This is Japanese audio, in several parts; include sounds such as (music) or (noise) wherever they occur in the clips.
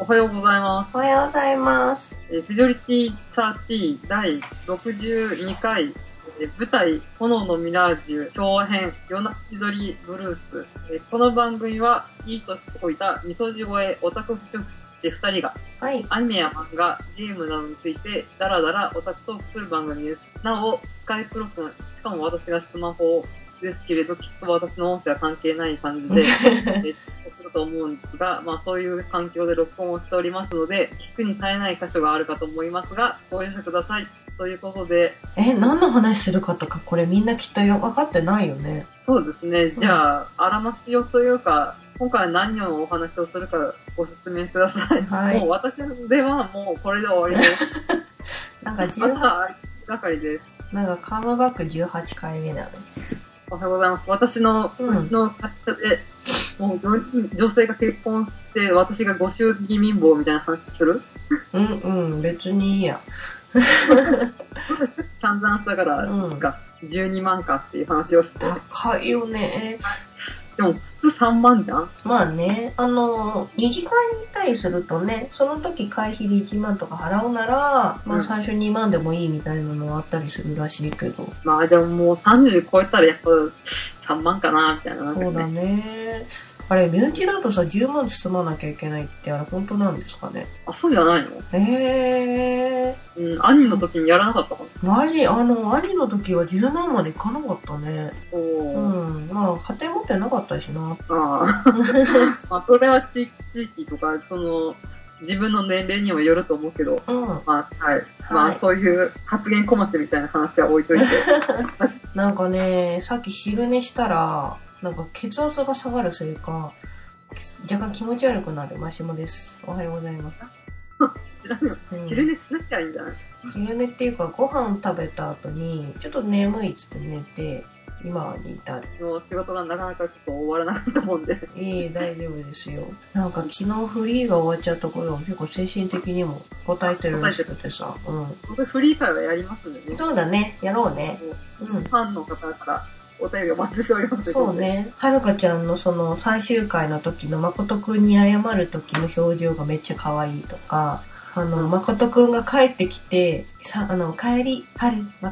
おはようございまおはようございます。す。えーフジョリティ30第62回、えー舞台、炎のミラージュ、長編、夜泣き鳥ブルース。えーこの番組は、いいとしておいた、みそじ声オタク不直士2人が、はい。アニメや漫画、ゲームなどについて、ダラダラオタクトークする番組です。なお、スカイプ録音、しかも私がスマホですけれど、きっと私の音声は関係ない感じで、(laughs) えーすると思うんですが、まあそういう環境で録音をしておりますので、聞くに耐えない箇所があるかと思いますが、ご容赦ください。ということで、え、何の話するかとか、これみんなきっとよ分かってないよね。そうですね、じゃあ、あらましよというか、今回は何をお話をするかご説明ください。はいもう私ではもうこれで終わりです。(laughs) なんかま18、た、あり係です。なんかカムバック18回目だね。おはようございます。私の、うんの会社で、もう4人女性が結婚して、私がご祝儀貧乏みたいな話する？うんうん、別にいいや。散々したからうんが、12万かっていう話をして、高いよね。でも普通3万じゃんまあね、あの、二次会に行ったりするとね、その時会費で1万とか払うなら、まうんあ最初2万でもいいみたいなのはあったりするらしいけど。まあでももう30超えたらやっぱ3万かな、みたいな。そうだね。あれ、身内だとさ、10万包まなきゃいけないって、あれ本当なんですかね？あ、そうじゃないの？えうん、兄の時にやらなかったかー、マジ、あの、兄の時は10万までいかなかったね。な。おうー。ん。まあ、家庭持ってなかったしな。あ (laughs) あ。まあそれは地地域とか、その、自分の年齢にもよると思うけど、うん。まあ、はい。まあ、はいそういう発言小町みたいな話は置いといて。(laughs) なんかね、さっき昼寝したら、なんか血圧が下がるせいか、若干気持ち悪くなるマシモです。おはようございます。(laughs) 知らんよ。うん昼寝しなきゃいいんじゃない昼寝っていうか、ご飯食べた後に、ちょっと眠いっつって寝て、今に至る。もう仕事がなかなかちょっと終わらなかったもんで。いい、大丈夫ですよ。なんか昨日フリーが終わっちゃった頃は結構精神的にも答えてるらしくてさ。うん。僕フリー会はやりますんでね。そうだね、やろうね。うん。ファンの方からお便りお待ちしております。そう。ね。はるかちゃんのその最終回の時の誠くんに謝る時の表情がめっちゃ可愛いとか、あの、誠くんが帰ってきて、さ、あの、帰り、はる、ま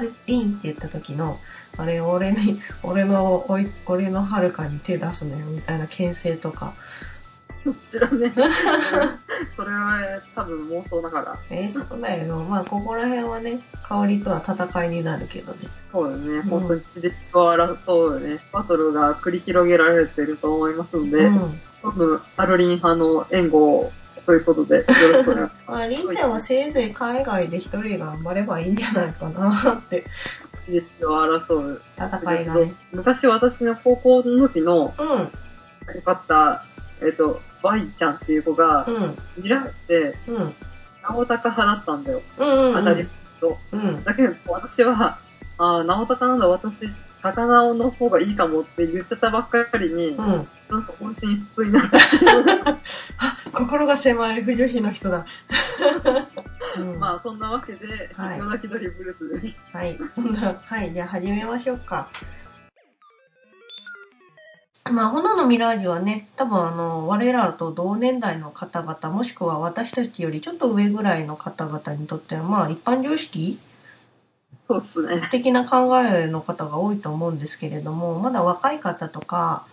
る、りんって言った時の、あれ、俺に、俺の、おい、俺のはるかに手出すね、みたいな牽制とか。知らねえ。(laughs) それは多分妄想だから。えー、そうだよ。まあ、ここら辺はね、香りとは戦いになるけどね。そうだね。ん本当に血で血を争うね。バトルが繰り広げられてると思いますので、うん。多分、アルリン派の援護をということで、よろしくお願いします。(laughs) まあ、りんちゃんはせいぜい海外で一人頑張ればいいんじゃないかなって。血で血を争う。戦いがね。昔私の高校の時のうん。よかった、えっ、と、バイちゃんっていう子がう、ん。見られて、うん。直高派だったんだよ。うん。うん。当たりと。うん。だけど、私は、ああ、直高なんだ、私、高直の方がいいかもって言ってたばっかりに、うん。なんか本心不通になった。(laughs) あ、心が狭い不女子の人だ。うん、(laughs) まあ、そんなわけで、はい夜泣き鳥ブルースです。はい。そんな、はい。じゃあ始めましょうか。まあ、炎のミラージュはね、多分あの、我らと同年代の方々、もしくは私たちよりちょっと上ぐらいの方々にとっては、まあ、一般常識そうっすね。的な考えの方が多いと思うんですけれども、まだ若い方とか、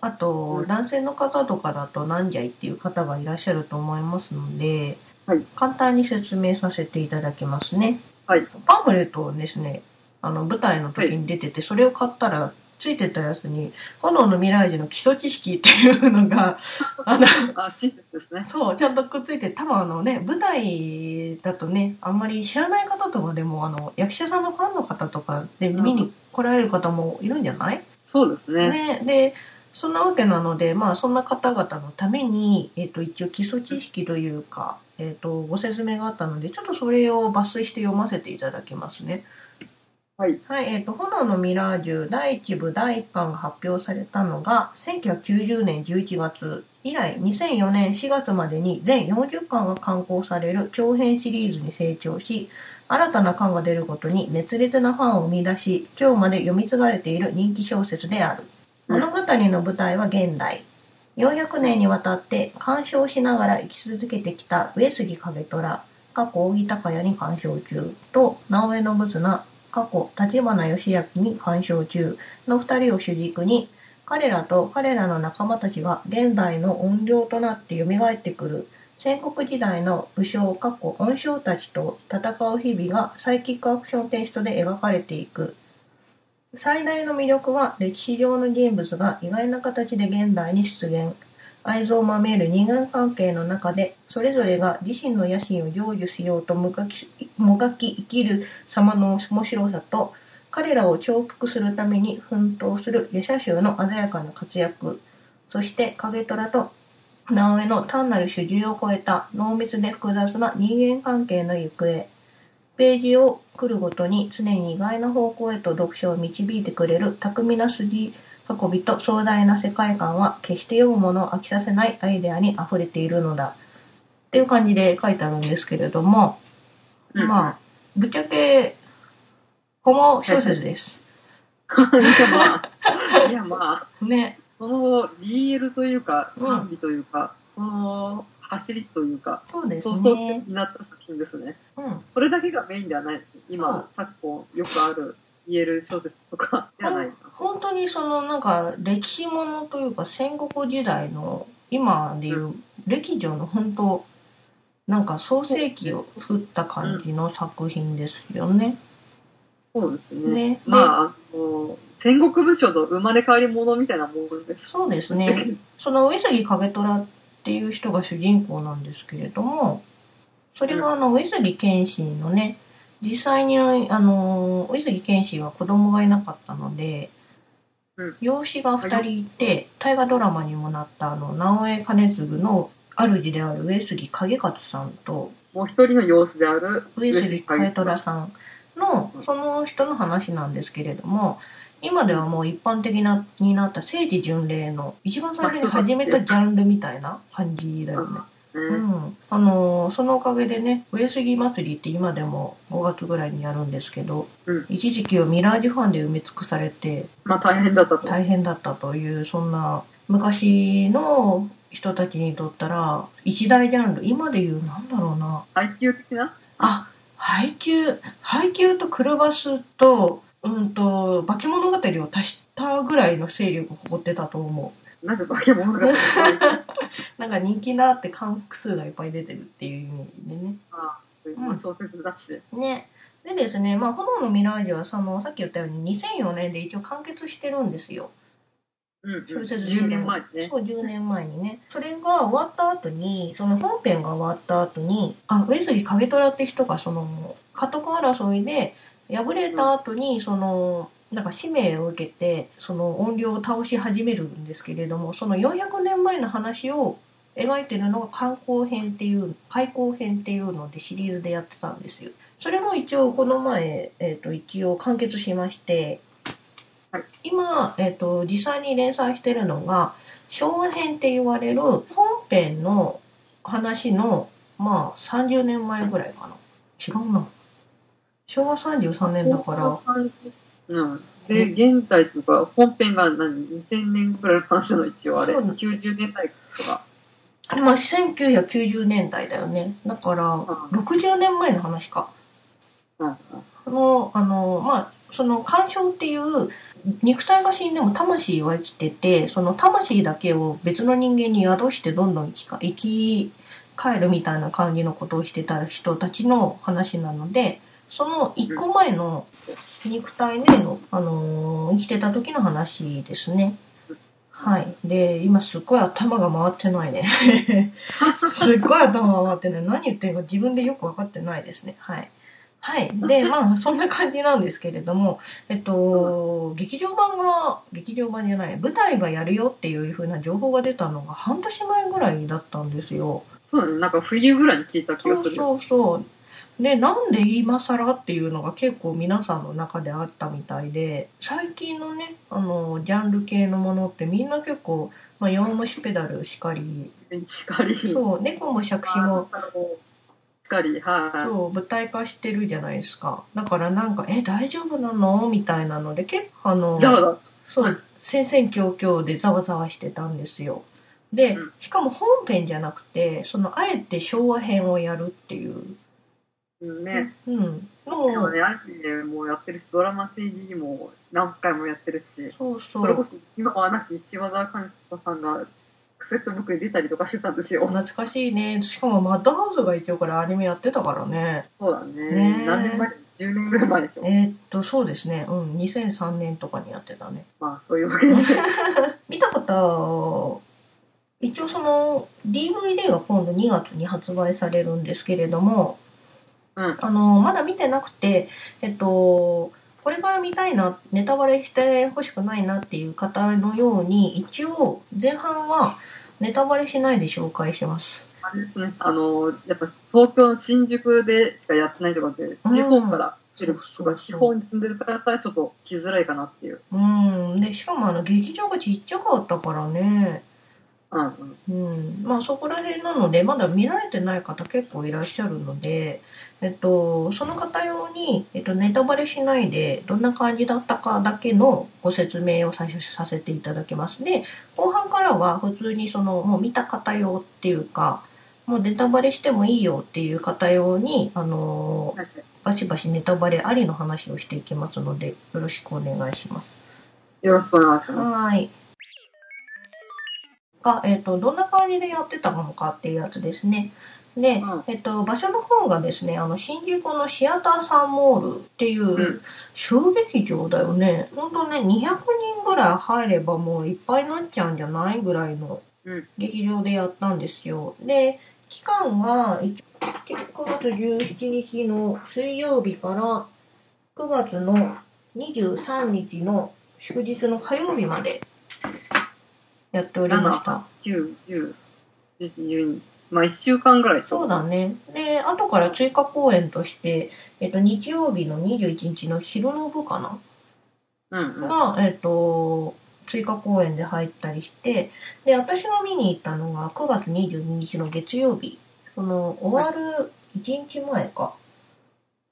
あとうん男性の方とかだとなんじゃいっていう方がいらっしゃると思いますので、はい簡単に説明させていただきますね。はいパンフレットをですね、あの舞台の時に出てて、それを買ったら、ついてたやつに、炎のミラージュの基礎知識っていうのが、(laughs) あの、あ、ね。そう、ちゃんとくっついて、多分あのね、舞台だとね、あんまり知らない方とかでも、あの、役者さんのファンの方とかで見に来られる方もいるんじゃない、そうですね。ね。で、そんなわけなので、まあ、そんな方々のために、えっ、と、一応基礎知識というか、えっ、と、ご説明があったので、ちょっとそれを抜粋して読ませていただきますね。はい。はい、えっ、と、炎のミラージュ第1部第1巻が発表されたのが、1990年11月。以来、2004年4月までに全40巻が刊行される長編シリーズに成長し、新たな巻が出るごとに熱烈なファンを生み出し、今日まで読み継がれている人気小説である。うん物語の舞台は現代。400年にわたって鑑賞しながら生き続けてきた上杉景虎、過去扇高屋に鑑賞中と直江信綱、過去立花義明に鑑賞中の2人を主軸に彼らと彼らの仲間たちが現代の怨霊となって蘇ってくる戦国時代の武将過去恩将たちと戦う日々がサイキックアクションテイストで描かれていく。最大の魅力は歴史上の人物が意外な形で現代に出現。愛憎まみえる人間関係の中でそれぞれが自身の野心を成就しようともがきもがき生きる様の面白さと彼らを重複するために奮闘する夜叉衆の鮮やかな活躍そして影虎と直江の単なる主従を超えた濃密で複雑な人間関係の行方ページを来るごとに常に意外な方向へと読書を導いてくれる巧みな筋運びと壮大な世界観は決して読むものを飽きさせないアイデアに溢れているのだっていう感じで書いてあるんですけれども、まあぶっちゃけホモ小説です。(laughs) あ。いやまあ、(laughs) ね。その BL というか、うん賛美というか、その走りというか、そうですね。になった作品ですね。うん。それだけがメインではない今、昨今よくある BL 小説とかではない。本当にそのなんか歴史ものというか戦国時代の今でいう歴女の本当なんか創世記を作った感じの作品ですよね。そうですね。ね。まあ、あの、戦国武将の生まれ変わり者みたいなものです。そうですね。その上杉景虎っていう人が主人公なんですけれども、それがあの上杉謙信のね、実際にあの上杉謙信は子供がいなかったので、うん。養子が2人いて、大河ドラマにもなったあの直江兼続の主である上杉景勝さんともう一人の養子である上杉景虎さんのその人の話なんですけれども今ではもう一般的なになった聖地巡礼の一番最初に始めたジャンルみたいな感じだよね。ね。うん、あのーそのおかげでね上杉祭りって今でも5月ぐらいにやるんですけど、うん。一時期はミラージュファンで埋め尽くされてまあ大変だったと。大変だったというそんな昔の人たちにとったら一大ジャンル。今で言うなんだろうな。配給的な？あ配給配給とクルバスとうんと化け物語を足したぐらいの勢力を誇ってたと思なぜ化け物が。う (laughs) なんか人気だって関数がいっぱい出てるっていうイメージでねまあ小説だし。ね。でですねまあ炎のミラージュはそのさっき言ったように2004年で一応完結してるんですよ。うん、うん。小説10年前にね。そう10年前にね。それが終わった後にその本編が終わった後にあ上杉景虎って人がその家督争いで敗れた後にそのなんか使命を受けてその怨霊を倒し始めるんですけれどもその400年前の話を描いてるのが観光編っていう開口編っていうのでシリーズでやってたんですよ。それも一応この前、えー、と一応完結しまして、今、えー、と実際に連載してるのが昭和編って言われる本編の話のまあ30年前ぐらいかな。違うな。昭和33年だから。うん。で、現在とか、本編が何 ?2000 年くらいの話なの一応あれ。そう90年代とか。まあ1990年代だよねだからうん60年前の話かうんのあのまあその干渉っていう肉体が死んでも魂は生きててその魂だけを別の人間に宿してどんどん生きか生き返るみたいな感じのことをしてた人たちの話なのでその一個前の肉体での、あのー生きてた時の話ですね。はい。で、今すっごい頭が回ってないね。(laughs) すっごい頭が回ってない。何言ってるか自分でよく分かってないですね。はい。はい。で、まあ、そんな感じなんですけれども、えっと、劇場版が、劇場版じゃない、舞台がやるよっていう風な情報が出たのが半年前ぐらいだったんですよ。そうだね。なんか冬ぐらいに聞いた気そうがする。そうそう。で、なんで今更っていうのが結構皆さんの中であったみたいで、最近のね、あの、ジャンル系のものってみんな結構、まあ、弱虫ペダルしかり、しかり。そう、猫も杓子も、しかり、はい、そう、舞台化してるじゃないですか。だからなんか、え、大丈夫なの？みたいなので、結構あの、そう、戦々恐々でざわざわしてたんですよ。でうん、しかも本編じゃなくて、その、あえて昭和編をやるっていう、ね。うん、でのを、もね、アニメもやってるし、ドラマ CD も何回もやってるし、そうそそれこう、そ今はなき柴田寛太さんがクセットブックに出たりとかしてたんですよ。懐かしいね。しかもマッドハウスが一応これアニメやってたからね。そうだね。ねえ何年前 ?10 年ぐらい前でしょ。えーっと、そうですね。うん、2003年とかにやってたね。まあ、そういうわけで。(laughs) 見た方、一応その DVD が今度2月に発売されるんですけれども、うん。あの、まだ見てなくて、えっと、これから見たいな、ネタバレしてほしくないなっていう方のように、一応前半はネタバレしないで紹介します。あれですね。あの、やっぱ東京の新宿でしかやってないとかで、地方から来てる人が地方に住んでる方はちょっと来づらいかなっていう。うん。で、しかもあの、劇場がちっちゃかったからね。うんうん。うん。まあそこら辺なので、まだ見られてない方結構いらっしゃるので、えっと、その方用に、えっと、ネタバレしないで、どんな感じだったかだけのご説明を最初させていただきますね。後半からは普通にその、もう見た方用っていうか、もうネタバレしてもいいよっていう方用に、あのバシバシネタバレありの話をしていきますので、よろしくお願いします。よろしくお願いしまはい。が、えっ、と、どんな感じでやってたのかっていうやつですね。で、うんえっ、と、場所の方がですね、あの、新宿のシアターサンモールっていううん小劇場だよね。ほんとね、200人ぐらい入ればもういっぱいになっちゃうんじゃないぐらいのうん劇場でやったんですよ。で、期間が9月17日の水曜日から9月の23日の祝日の火曜日までやっておりました。9、10、11、12。まあ、1週間ぐらいそうだね。で、後から追加公演として、えっと、日曜日の21日の昼の部かな？うんうん。が、えっと、追加公演で入ったりして、で、私が見に行ったのが9月22日の月曜日、その、終わる1日前か。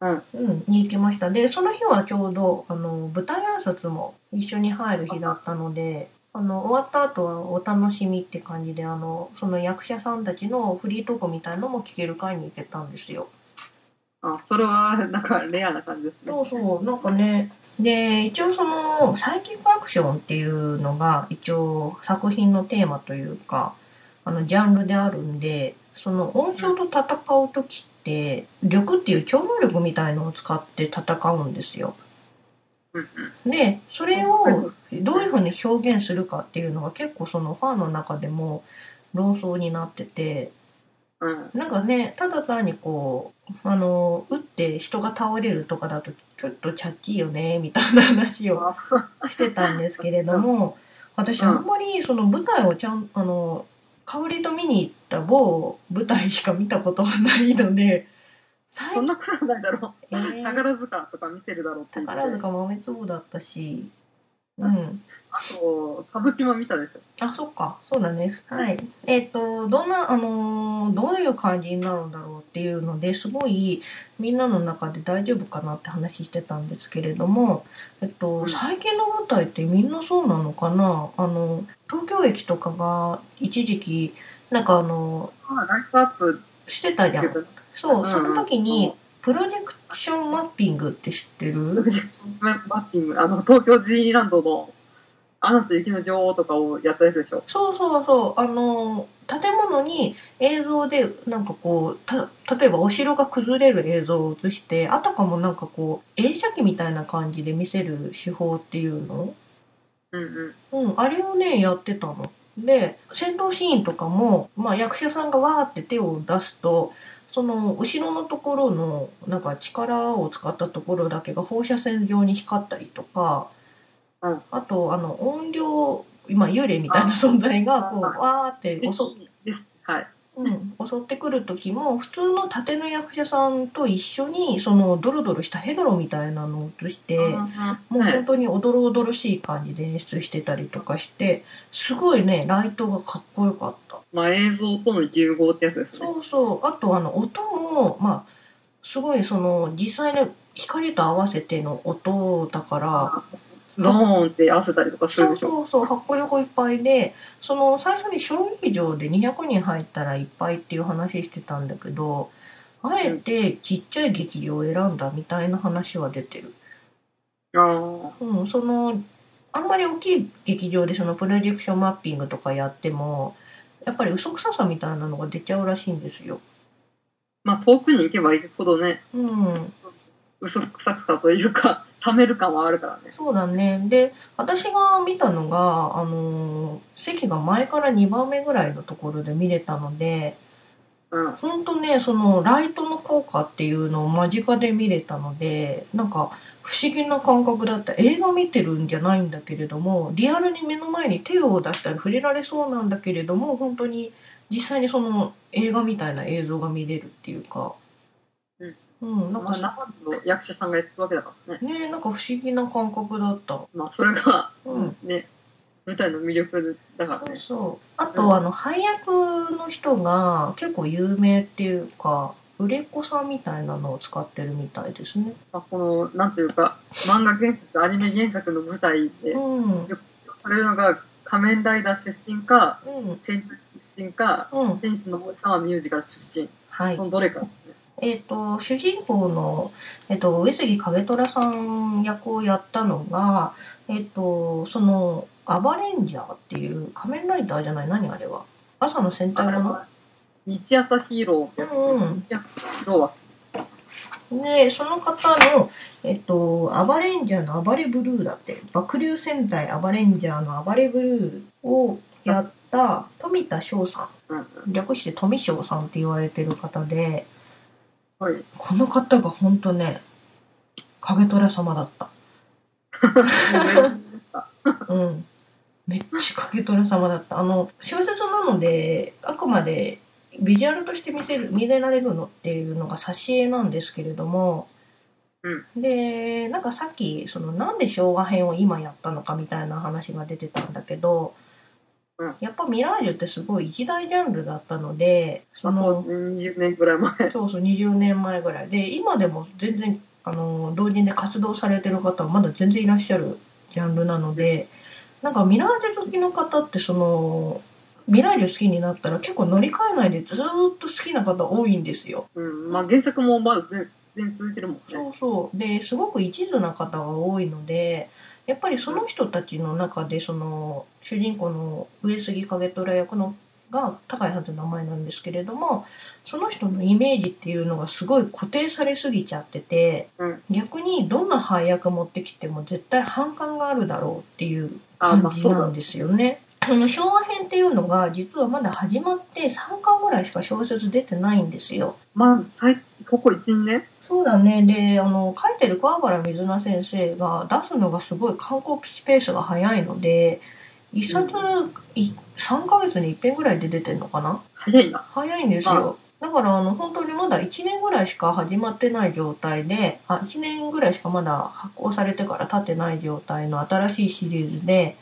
うん。うん、に行きました。で、その日はちょうど、あの、舞台挨拶も一緒に入る日だったので、あの、終わった後はお楽しみって感じで、あの、その役者さんたちのフリートークみたいのも聞ける会に行けたんですよ。あ、それは、なんか、レアな感じですね。そうそう、なんかね、で、一応その、サイキックアクションっていうのが、一応作品のテーマというか、あの、ジャンルであるんで、その、音響と戦う時って、力っていう超能力みたいのを使って戦うんですよ。で、それをどういうふうに表現するかっていうのが結構そのファンの中でも論争になってて、うん。なんかね、ただ単にこう、あの、撃って人が倒れるとかだとちょっとチャッチーよね、みたいな話をあ。してたんですけれども、私あんまりその舞台をちゃん、あの、香りと見に行った某舞台しか見たことがないので、最そんなことないだろう。えー宝塚とか見てるだろうっ宝塚豆粒だったし、うん。あと、歌舞伎も見たでしょ。あ、そっか。そうだね。はい。えっ、と、どんな、あのーどういう感じになるんだろうっていうのですごい、みんなの中で大丈夫かなって話してたんですけれども、えっと、うん最近の舞台ってみんなそうなのかな？あの、東京駅とかが一時期、なんかあの、まあ、ライトアップしてたじゃん。そう、うんその時に、プロジェクションマッピングって知ってる？プロジェクションマッピング、あの、東京ディズニーランドの、アナと雪の女王とかをやったやつでしょ。そうそうそう。あの、建物に映像で、なんかこう、た、例えばお城が崩れる映像を映して、あたかもなんかこう、映写機みたいな感じで見せる手法っていうの？うんうん。うん、あれをね、やってたの。で、戦闘シーンとかも、まあ役者さんがわーって手を出すと、その後ろのところの、なんか力を使ったところだけが放射線状に光ったりとか、うんあと、あの、音量、今幽霊みたいな存在が、こう、あわーって襲っです。はい。うん、襲ってくる時も普通の盾の役者さんと一緒にそのドロドロしたヘドロみたいなのを映してもうはい。本当におどろおどろしい感じで演出してたりとかしてすごいねライトがかっこよかった。まあ映像との融合ってやつですね。そうそう。あとあの音もまあすごいその実際の光と合わせての音だからドーンって合わせたりとかするそうでしょ？そうそう迫力いっぱいでその最初に小劇場で200人入ったらいっぱいっていう話してたんだけどあえてちっちゃい劇場を選んだみたいな話は出てる。ああ。うん、そのあんまり大きい劇場でそのプロジェクションマッピングとかやってもやっぱり嘘くささみたいなのが出ちゃうらしいんですよ。まあ遠くに行けば行くほどね、うん、嘘くさくさというか、冷める感はあるからね。そうだね。で、私が見たのが、あのー席が前から2番目ぐらいのところで見れたので、うん。ほんとね、そのライトの効果っていうのを間近で見れたので、なんか不思議な感覚だった。映画見てるんじゃないんだけれども、リアルに目の前に手を出したら触れられそうなんだけれども、本当に実際にその映画みたいな映像が見れるっていうか、うん。うん、なんまあ、か、生の役者さんがやってるわけだからね。ね、なんか不思議な感覚だった。まあ、それが、うんね、舞台の魅力だからそうね。そう。あと、あの、配役の人が結構有名っていうか、売れっ子さんみたいなのを使ってるみたいですね。まあ、この、なんていうか、漫画原作、アニメ原作の舞台で、うん。それのが仮面ライダー出身か、うん。戦隊出身か、うん。テニスのおじさんはミュージカル出身。はいそ。のどれか。えっ、と、主人公の、えっ、と、上杉景虎さん役をやったのが、えっ、と、その、アバレンジャーっていう仮面ライダーじゃない何あれは。朝の戦隊もの？日朝ヒーローってうんうん。日朝ヒーローは、で、その方の、えっと、アバレンジャーの暴れブルーだって、爆流戦隊アバレンジャーの暴れブルーをやった富田翔さうんうん。ん、略して富翔さんって言われてる方で、はい。この方がほんとね、影虎様だった。も (laughs) うん。めっちゃ影虎様だった。あの、小説なので、あくまでビジュアルとして見せる、見れられるのっていうのが挿絵なんですけれども、で、なんかさっき、その、なんで昭和編を今やったのかみたいな話が出てたんだけど、うんやっぱミラージュってすごい一大ジャンルだったので、そまあ、の、20年ぐらい前。そうそう、20年前ぐらいで、今でも全然、あの、同人で活動されてる方はまだ全然いらっしゃるジャンルなので、なんかミラージュ好きの方って、その、ミラージュ好きになったら結構乗り換えないでずーっと好きな方多いんですよ。うん。まあ、原作もまだ全然続いてるもんね。そうそう。で、すごく一途な方が多いので、やっぱりその人たちの中で、その、主人公の上杉景虎役のが高井さんという名前なんですけれども、その人のイメージっていうのがすごい固定されすぎちゃってて、うん逆にどんな配役持ってきても絶対反感があるだろうっていう感じなんですよね。その昭和編っていうのが実はまだ始まって3巻ぐらいしか小説出てないんですよ。まあ、ここ1、年？そうだね。で、あの、書いてる桑原水菜先生が出すのがすごい観光ペースが早いので、一冊、い3ヶ月に一遍ぐらいで出てんのかな？早いな。早いんですよ。だから、あの、本当にまだ1年ぐらいしか始まってない状態で、あ、1年ぐらいしかまだ発行されてから経ってない状態の新しいシリーズで、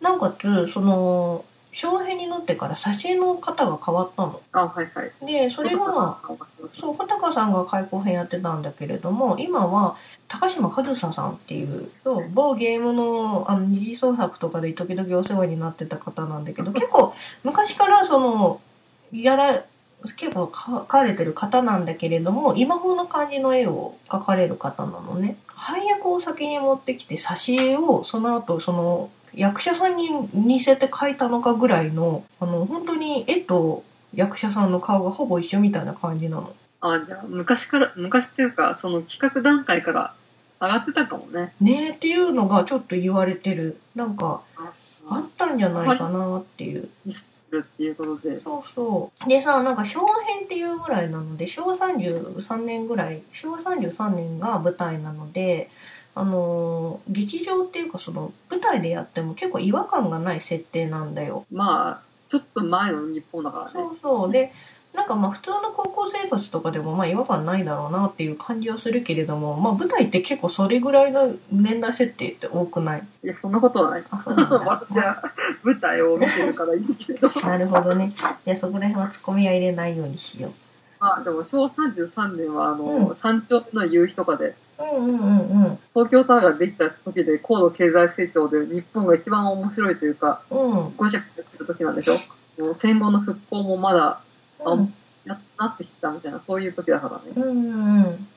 なおかつ、その、昭和編になってから挿絵の方が変わったの。あ、はいはい。で、それが、そう、穂高さんが開口編やってたんだけれども、今は高島和沙さんっていう、そう、某ゲームのあの二次創作とかで時々お世話になってた方なんだけど、(laughs) 結構昔からその、やら、結構描かれてる方なんだけれども、今風な感じの絵を描かれる方なのね。配役を先に持ってきて、挿絵をその後、その、役者さんに似せて描いたのかぐらいの、あの、本当に絵と役者さんの顔がほぼ一緒みたいな感じなの。あ、じゃあ、昔から、昔っていうか、その企画段階から上がってたかもね。ねえっていうのがちょっと言われてる。なんか、あったんじゃないかなっていう。るっていうことで。そうそう。でさ、なんか昭和編っていうぐらいなので、昭和33年ぐらい、昭和33年が舞台なので、あのー劇場っていうかその舞台でやっても結構違和感がない設定なんだよ。まあ、ちょっと前の日本だからね。そうそう。で、なんかまあ普通の高校生活とかでもまあ違和感ないだろうなっていう感じはするけれども、まあ舞台って結構それぐらいの年代設定って多くない？いや、そんなことはない。あ、そうなんだ。(laughs) 私は舞台を見てるからいいけど。なるほどね。いや、そこら辺はツッコミは入れないようにしよまあでも昭和33年はあの、う山頂の夕日とかで、う。うんうんうんうん。東京タワーができた時で高度経済成長で日本が一番面白いというか、うん。ごちゃごちゃする時なんでしょ？戦後の復興もまだ、あうんななってきたみたいな、そういう時だからね。うんうん。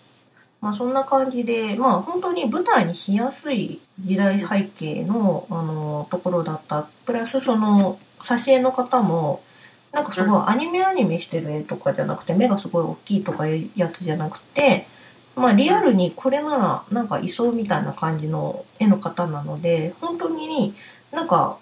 まあそんな感じで、まあ本当に舞台にしやすい時代背景の、あの、ところだった。プラスその、挿絵の方も、なんかすごいアニメアニメしてる絵とかじゃなくて、目がすごい大きいとかいうやつじゃなくて、まあリアルにこれならなんかいそうみたいな感じの絵の方なので、本当になんか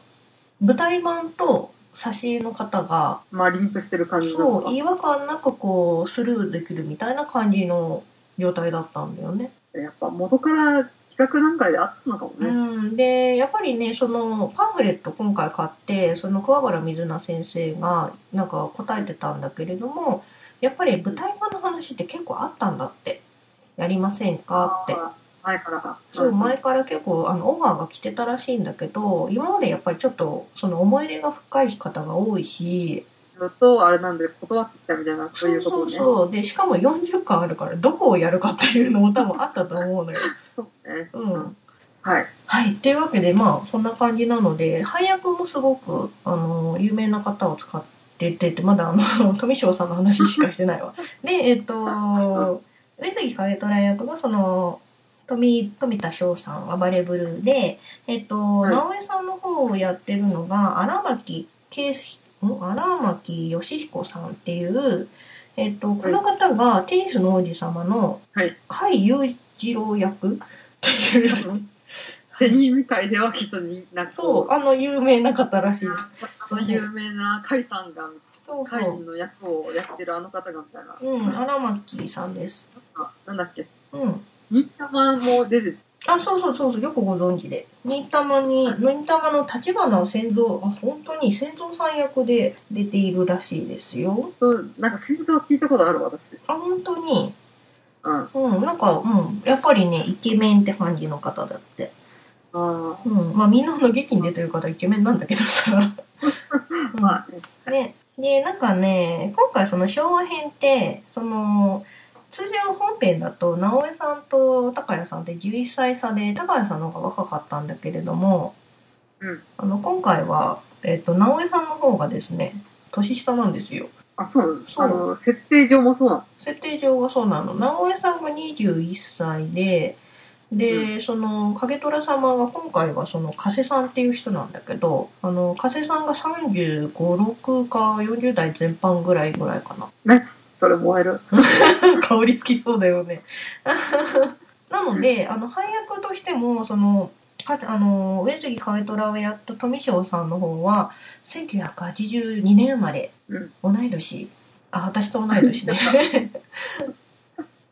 舞台版と挿絵の方がまあリンクしてる感じなそう。違和感なくこう、スルーできるみたいな感じの状態だったんだよね。やっぱ元から企画段階であったのかもね。うん。で、やっぱりね、その、パンフレット今回買って、その桑原水菜先生がなんか答えてたんだけれども、やっぱり舞台版の話って結構あったんだって。やりませんか？って。前からか。そう、ん前から結構、あの、オファーが来てたらしいんだけど、今までやっぱりちょっと、その思い入れが深い方が多いし、ずっとあれなんで断ってきたみたいな、そういうことそうね。そうそう。で、しかも40巻あるから、どこをやるかっていうのも多分あったと思うのよ。(laughs) そうね。うん。はい。はい。っていうわけで、まあ、そんな感じなので、配役もすごく、あの、有名な方を使っててて、まだ、あの、富翔さんの話しかしてないわ。(laughs) で、えっ、と、上杉景虎役が、その、富、富田翔さんはバレブルーで、えっ、と、はい直江さんの方をやってるのが、荒牧圭ん？荒牧義彦さんっていう、えっ、と、この方がテニスの王子様のはい。甲斐裕次郎役っていうらしい。セニみたいではきっとに、なんかそう、あの有名な方らしいです。あの有名な甲斐さんが、甲斐。の役をやってるあの方がみたいな。うん、荒牧さんです。あなんだっけ？うん。忍たまも出てあ、そうそうそうそう、よくご存知で。忍たまに、忍たまの立花仙蔵、あ、本当に仙蔵さん役で出ているらしいですよ。そう、なんか戦争聞いたことある私。あ、本当に。うん。あうん、なんか、うん、やっぱりね、イケメンって感じの方だって。あうん、まあみんなの劇に出てる方イケメンなんだけどさ。ー、(laughs) まあね。ね、で、なんかね、今回その昭和編って、その、通常本編だと、直江さんと高谷さんって11歳差で、高谷さんの方が若かったんだけれども、うん。あの、今回は、えっ、と、直江さんの方がですね、年下なんですよ。あ、そうそう設定上もそうなの？設定上がそうなの。直江さんが21歳で、で、その、影虎様が今回はその、加瀬さんっていう人なんだけど、あの、加瀬さんが35、6か40代全般ぐらいぐらいかな。ね。それ燃える。(laughs) 香りつきそうだよね。(laughs) なので、あの、配役としても、その、かあの、上杉海虎をやった富翔さんの方は、1982年生まれ、うん同い年。あ、私と同い年ね。(laughs)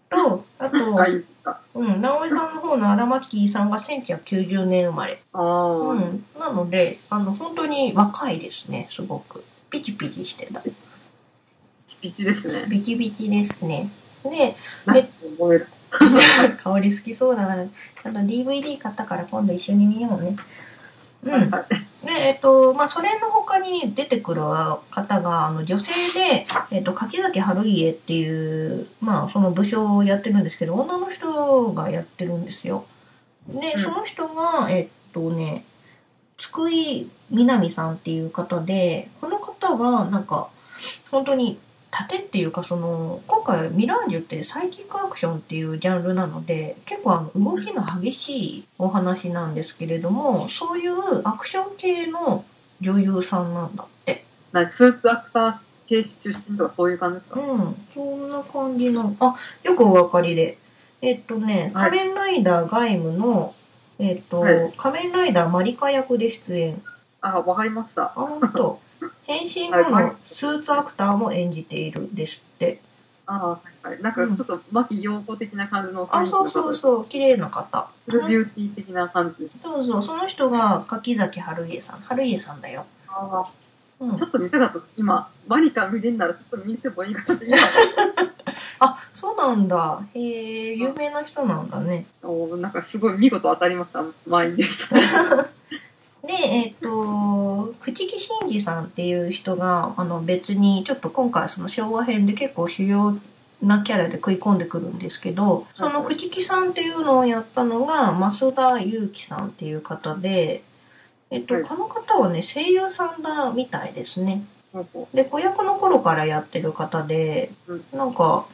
と、あと、あ、い。うん、直江さんの方の荒牧さんが1990年生まれ。うん。なので、あの、本当に若いですね、すごく。ピチピチしてた。ピチピチですね。ビキビキですね。で、なんか燃える。(laughs) 香り好きそうだな。ちゃんと DVD 買ったから今度一緒に見ようね。うん。で、えっと、まあ、それの他に出てくる方が、あの、女性で、えっと、柿崎春家っていう、まあ、その武将をやってるんですけど、女の人がやってるんですよ。で、うんその人が、えっとね、津久井みなみさんっていう方で、この方は、なんか、本当に、盾っていうか、その、今回、ミラージュってサイキックアクションっていうジャンルなので、結構あの、動きの激しいお話なんですけれども、そういうアクション系の女優さんなんだって。なんかスーツアクター系出身とかそういう感じですか、うん、そんな感じの、あ、よくお分かりで。えっとね、はい仮面ライダーガイムの、えっと、はい仮面ライダーマリカ役で出演。あ、わかりました。あ、ほんと。(laughs) 変身後はいのスーツアクターも演じているですって。あはいはい。なんかちょっと牧陽子的な感じのあ、そうそうそう、綺麗な方。ビューティー的な感じ。そうそう、その人が柿崎春家さん。春家さんだよ。あうんちょっと見たかった。今、マリカ見れんならちょっと見てもいいかなって今、(laughs) あ、そうなんだ。へえ、有名な人なんだね。おなんかすごい見事当たりました。満員でした。(laughs) で、えっ、と、朽さんっていう人が、あの別に、ちょっと今回その昭和編で結構主要なキャラで食い込んでくるんですけど、その朽木さんっていうのをやったのが、増田祐樹さんっていう方で、えっ、と、はいこの方はね、声優さんだみたいですね。で子役の頃からやってる方で、うんなんか、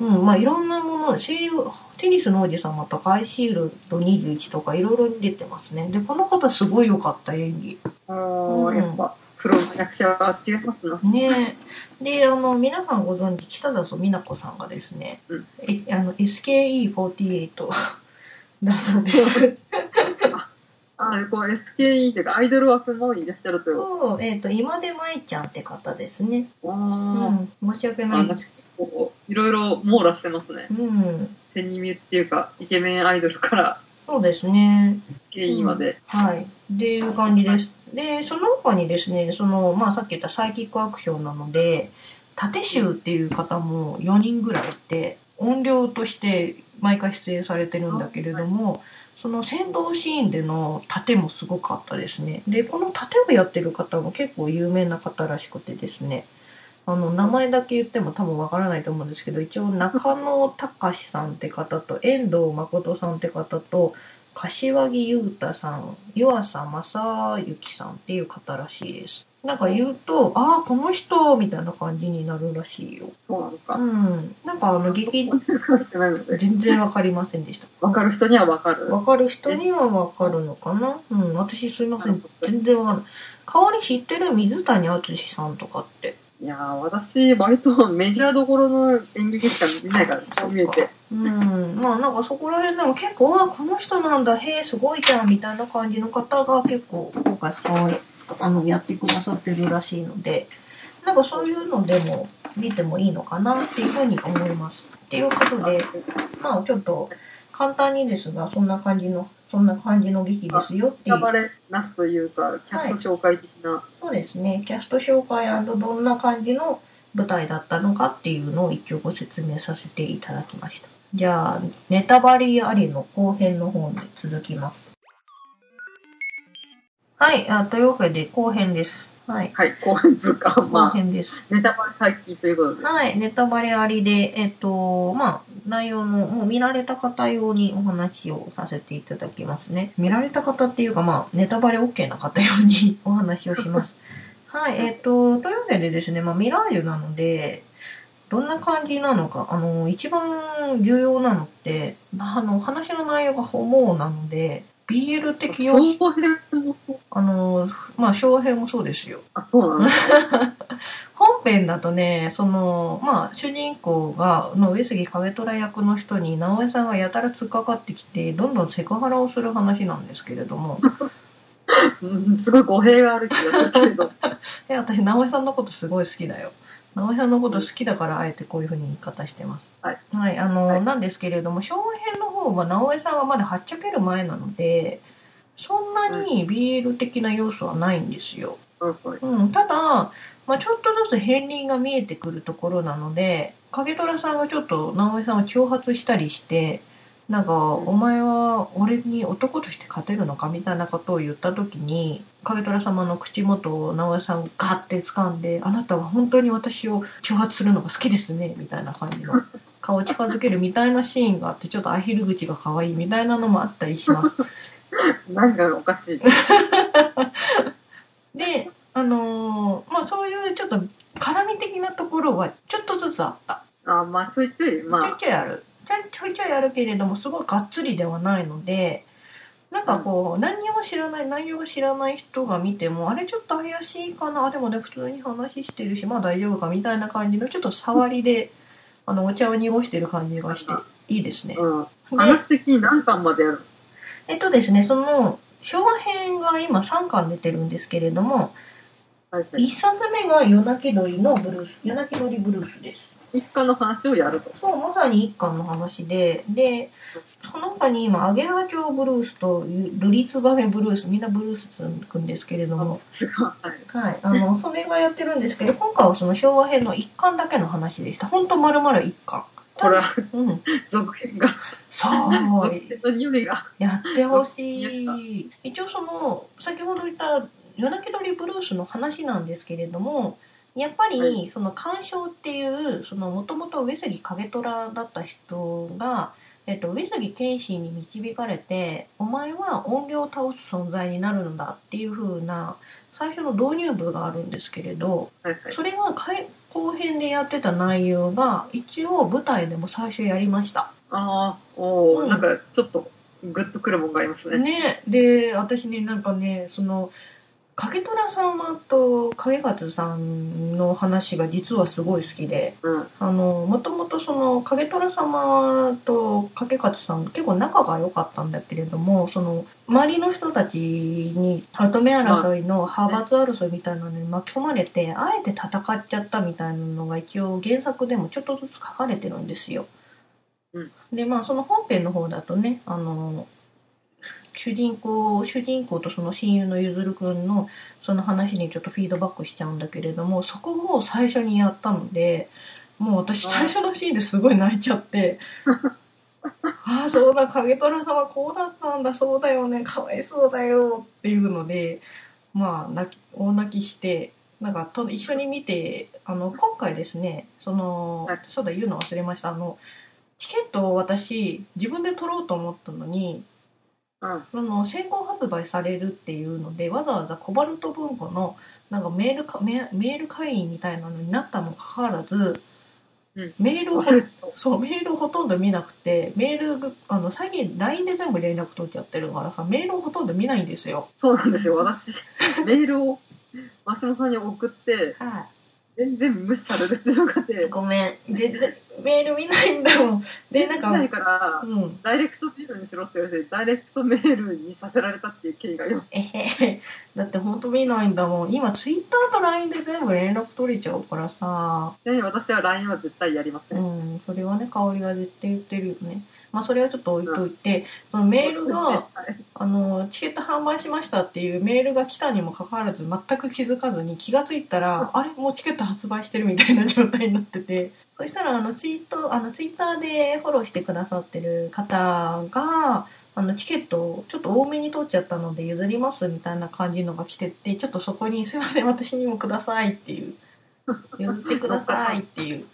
うん、まあいろんなもの、声優、テニスの王子様とかアイシールド21とかいろいろに出てますね。で、この方すごい良かった演技。うんやっぱ、プロの役者は違いますな。ねで、あの、皆さんご存知、北田と美奈子さんがですね、うんえあの、SKE48 (laughs) だそうです。(laughs) あれ、こう SKE というかアイドル枠もいらっしゃるという。そう、えっ、と、今出舞ちゃんって方ですね。おうーん、申し訳あないです。いろいろ網羅してますね。うん、っていうか、イケメンアイドルからそうですね。SKE まで。はい。っていう感じです。で、その他にですね、その、まあさっき言ったサイキックアクションなので、縦集っていう方も4人ぐらいいて、音量として毎回出演されてるんだけれども、その戦闘シーンでの盾もすごかったですね。で、この盾をやってる方も結構有名な方らしくてですね、あの、名前だけ言っても多分わからないと思うんですけど、一応中野隆さんって方と、遠藤誠さんって方と、柏木優太さん、湯浅正幸さんっていう方らしいです。なんか言うと、ああ、この人みたいな感じになるらしいよ。そうなのか。うん。なんかあの劇、全然わかりませんでした。わかる人にはわかる。わかる人にはわかるのかな？うん、私すいません。全然わかんない。代わり知ってる水谷敦さんとかって。いやー、私、割とメジャーどころの演劇しか見ないから、見えて。うん。まあなんかそこら辺でも結構、あこの人なんだ、へえ、すごいじゃん、みたいな感じの方が結構今回使われ、あの、やってくださってるらしいので、なんかそういうのでも見てもいいのかなっていうふうに思います。っていうことで、まあちょっと簡単にですが、そんな感じの、そんな感じの劇ですよっていう。なしというか、キャスト紹介的な。そうですね。キャスト紹介どんな感じの舞台だったのかっていうのを一応ご説明させていただきました。じゃあ、ネタバレありの後編の方に続きます。はい、あというわけで後編です。はい。はい、後半通過。後まあ、編です。ネタバレ解禁ということで。はい、ネタバレありで、えっと、まあ、内容の、もう見られた方用にお話をさせていただきますね。見られた方っていうか、まあ、ネタバレ OK な方用にお話をします。(laughs) はい、えっと、というわけでですね、まあ、ミラージュなので、どんな感じなのか、あの、一番重要なのって、まああの、話の内容がホモなので、BL 的要素、あの、まあ、昭和編もそうですよ。あ、そうなの？(laughs) 本編だとね、その、まあ、主人公が、の上杉景虎役の人に、直江さんがやたら突っかかってきて、どんどんセクハラをする話なんですけれども、(laughs) うんすごい語弊がある気がするけれど。(laughs) え、私、直江さんのことすごい好きだよ。直江さんのこと好きだから、あえてこういうふうに言い方してます。はい。はい、あの、はいなんですけれども、昭和編の方は直江さんがまだはっちゃける前なので、そんなに BL 的な要素はないんですよ。うん、ただ、まあ、ちょっとずつ片鱗が見えてくるところなので影虎さんがちょっと直江さんを挑発したりしてなんか、お前は俺に男として勝てるのかみたいなことを言った時に影虎様の口元を直江さんがガッて掴んで「あなたは本当に私を挑発するのが好きですね」みたいな感じの顔を近づけるみたいなシーンがあってちょっとアヒル口が可愛いみたいなのもあったりします。(laughs) 何がおかしい。(laughs) で、あのーまあそういうちょっと絡み的なところはちょっとずつあった。あ、まあ、ちょいちょい、まちょいあ、ちょいある。ちょいちょいあるけれども、すごいがっつりではないので、なんかこう、何にも知らない、内容が知らない人が見ても、あれちょっと怪しいかな、あでもね、普通に話してるし、まあ大丈夫かみたいな感じの、ちょっと触りで、あの、お茶を濁してる感じがして、いいですね。うん。で、話的に何巻までやるえっとですね、その、昭和編が今3巻出てるんですけれども、はいはい。1冊目が夜泣き鳥のブルース、夜泣き鳥ブルースです。一家の話をやると。そう、まさに一巻の話で、で、その他に今、アゲハチョウブルースとルリツバメブルース、みんなブルースつくんですけれども。はい。はい、あの、それがやってるんですけど、今回はその昭和編の一巻だけの話でした。ほんと丸々一巻。これはうん。続編が、そう。やってほしい。一応その、先ほど言った夜泣き鳥ブルースの話なんですけれども、やっぱはり、その鑑賞っていう、その、もともと上杉景虎だった人が、えっと、上杉謙信に導かれて、お前は怨霊を倒す存在になるんだっていう風な、最初の導入部があるんですけれど、はいはい。それが開後編でやってた内容が、一応舞台でも最初やりました。ああ、おー、うんなんかちょっとグッとくるもんがありますね。ねで私ねなんかねその影虎様と影勝さんの話が実はすごい好きでうん。あのもともとその影虎様と影勝さん結構仲が良かったんだけれどもその周りの人たちに跡目争いの派閥争いみたいなのに巻き込まれてあえて戦っちゃったみたいなのが一応原作でもちょっとずつ書かれてるんですよ。うんでまあその本編の方だとねあの主人公主人公とその親友のゆずるくんのその話にちょっとフィードバックしちゃうんだけれどもそこを最初にやったのでもう私最初のシーンですごい泣いちゃって。(laughs) ああそうだ影虎様こうだったんだそうだよねかわいそうだよっていうのでまあ泣き大泣きしてなんかと一緒に見てあの今回ですねその、はいそうだ言うの忘れましたあのチケットを私自分で取ろうと思ったのにうん。あの先行発売されるっていうのでわざわざコバルト文庫のなんかメールかメメール会員みたいなのになったにもかかわらず、うんメールをそうメールをほとんど見なくてメールがあの最近 LINE で全部連絡取っちゃってるからさメールをほとんど見ないんですよ。そうなんですよ。私、メールを、マシモさんに送って、は全然無視されるっていうのがあって、ごめん絶対メール見ないんだもん。でなんかないからう、ん。ダイレクトメールにしろって言われて、ダイレクトメールにさせられたっていう経緯があります。えへへ。だって本当見ないんだもん。今ツイッターと LINE で全部連絡取れちゃうからさ。私は LINE は絶対やりませ。うん。んそれはね香りが絶対言ってるよね。まあそれはちょっと置いといて、そのメールがはいあのチケット販売しましたっていうメールが来たにもかかわらず全く気づかずに気がついたらあれ？もうチケット発売してるみたいな状態になっててそしたらあのツイートあのツイッターでフォローしてくださってる方があのチケットをちょっと多めに取っちゃったので譲りますみたいな感じのが来ててちょっとそこに「すいません私にもください」っていう「譲ってください」っていう。うん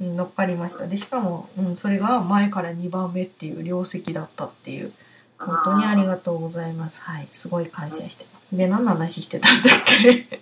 乗っかりましたでしかも、うん、それが前から2番目っていう両席だったっていう本当にありがとうございます。はい、すごい感謝してます。で、何の話してたんだっけ？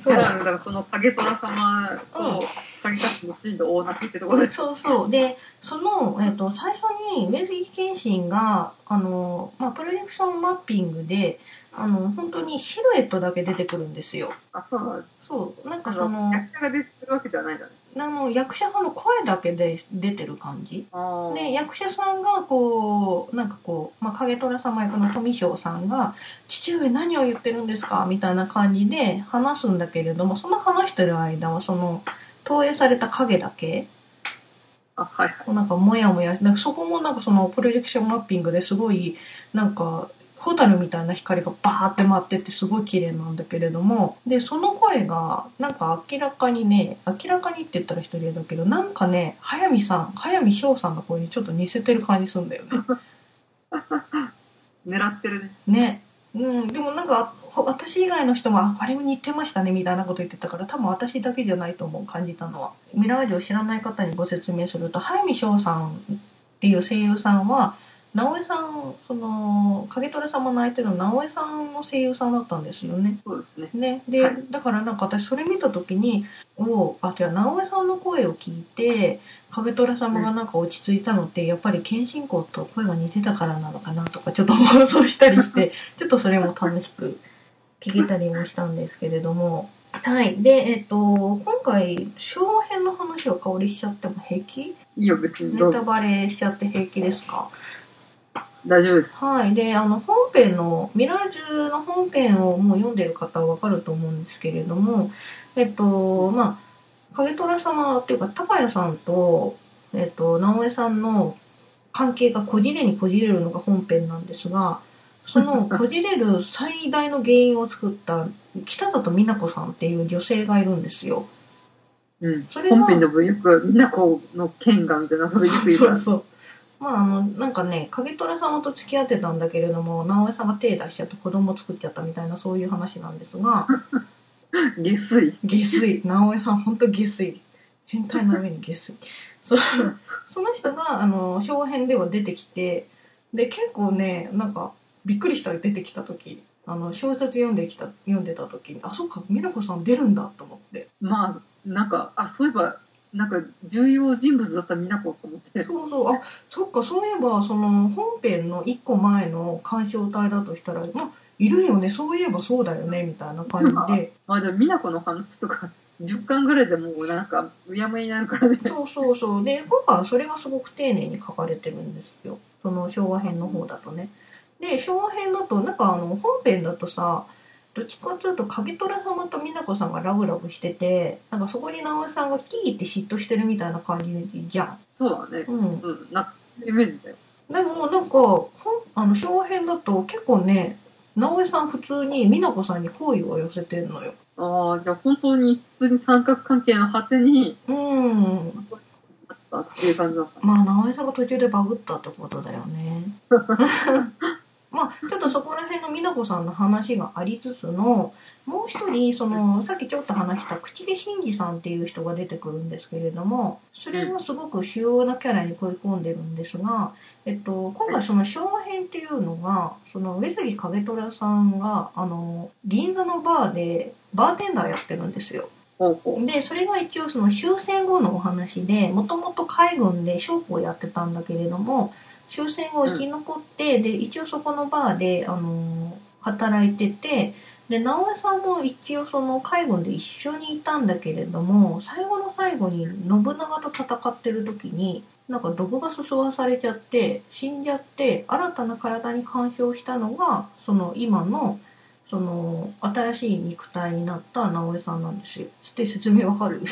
そうだからその影虎様と影たちのシーンの大泣きってところで、そうそう。で、その、えっ、と、最初に上杉謙信が、あの、まあ、プロジェクションマッピングで、あの、本当にシルエットだけ出てくるんですよ。あ、そうなん。そう、なんかあその、の、役者が出てるわけではないんだね。あの役者さんの声だけで出てる感じ？で役者さんがこうなんかこう、まあ、影虎様役の富翔さんが「父上何を言ってるんですか?」みたいな感じで話すんだけれどもその話してる間はその投影された影だけ？あ、はいはい。なんかモヤモヤなんかそこもなんかそのプロジェクションマッピングですごいなんかホタルみたいな光がバーって舞ってってすごい綺麗なんだけれどもでその声がなんか明らかにね明らかにって言ったら失礼だけどなんかね速水さん速水翔さんの声にちょっと似せてる感じするんだよね。(laughs) 狙ってるね。ねうん、でもなんかほ私以外の人もああれも似てましたねみたいなこと言ってたから多分私だけじゃないと思う感じたのはミラージュを知らない方にご説明すると速水翔さんっていう声優さんは直江さんその影虎様の相手の直江さんの声優さんだったんですよね。そうですね。ね、で、はいだからなんか私それ見た時におあじゃあ直江さんの声を聞いて影虎様がなんか落ち着いたのって、やっぱり謙信公と声が似てたからなのかなとかちょっと妄想したりして (laughs) ちょっとそれも楽しく聞けたりもしたんですけれども。はい。で、えっと、今回、昭和編の話を香りしちゃっても平気？いいよ、別に。ネタバレしちゃって平気ですか？大丈夫です。はい。で、あの、本編の、ミラージュの本編をもう読んでる方はわかると思うんですけれども、えっと、まあ、影虎様っていうか、高谷さんと、えっ、と、直江さんの関係がこじれにこじれるのが本編なんですが、その (laughs) こじれる最大の原因を作った北里美奈子さんっていう女性がいるんですよ。うん。それが本編でもよく、みなこの剣がみたいなことよく言う。そうそう。まああの、なんかね、影虎様と付き合ってたんだけれども、直江さんが手出しちゃって子供作っちゃったみたいなそういう話なんですが、(laughs) 下水。下水。直江さんほんと下水。変態な上に下水。そその人が、あの、表編では出てきて、で、結構ね、なんか、びっくりした出てきた時あの、小説読んできた、読んでた時に、あ、そっか、美奈子さん出るんだと思って。まあ、なんか、あ、そういえば、なんか、重要人物だったみなこと思って。そうそう、あ、そっか、そういえば、その、本編の一個前の鑑賞体だとしたら、まあ、いるよね、そういえばそうだよね、みたいな感じで。(laughs) まあ、でも、みなこの話とか、(laughs) 10巻ぐらいでもう、なんか、うやむやになるからね。そうそうそう。で、今回はそれがすごく丁寧に書かれてるんですよ。その昭和編の方だとね。で、昭和編だと、なんかあの、本編だとさ、どっちかっていうと、影虎様と美奈子さんがラブラブしてて、なんかそこに直江さんがキーって嫉妬してるみたいな感じじゃん。そうだね。うん。うん、なイメージだよ。でも、なんか、本あの昭和編だと結構ね、直江さん普通に美奈子さんに好意を寄せてるのよ。ああ、じゃあ本当に普通に三角関係の果てに、うん。そうだったっていう感じだった。まあ、直江さんが途中でバグったってことだよね。(laughs) まあ、ちょっとそこら辺の美奈子さんの話がありつつの、もう一人、その、さっきちょっと話した口で真司さんっていう人が出てくるんですけれども、それはすごく主要なキャラに食い込んでるんですが、えっと、今回その昭和編っていうのが、その上杉景虎さんが、あの、銀座のバーでバーテンダーやってるんですよ。で、それが一応その終戦後のお話で、もともと海軍で将校をやってたんだけれども、終戦後生き残って、で、一応そこのバーで、あのー働いてて、で、直江さんも一応その海軍で一緒にいたんだけれども、最後の最後に信長と戦ってる時に、なんか毒ガス吸わされちゃって、死んじゃって、新たな体に干渉したのが、その今の、その、新しい肉体になった直江さんなんですよ。つって説明わかる？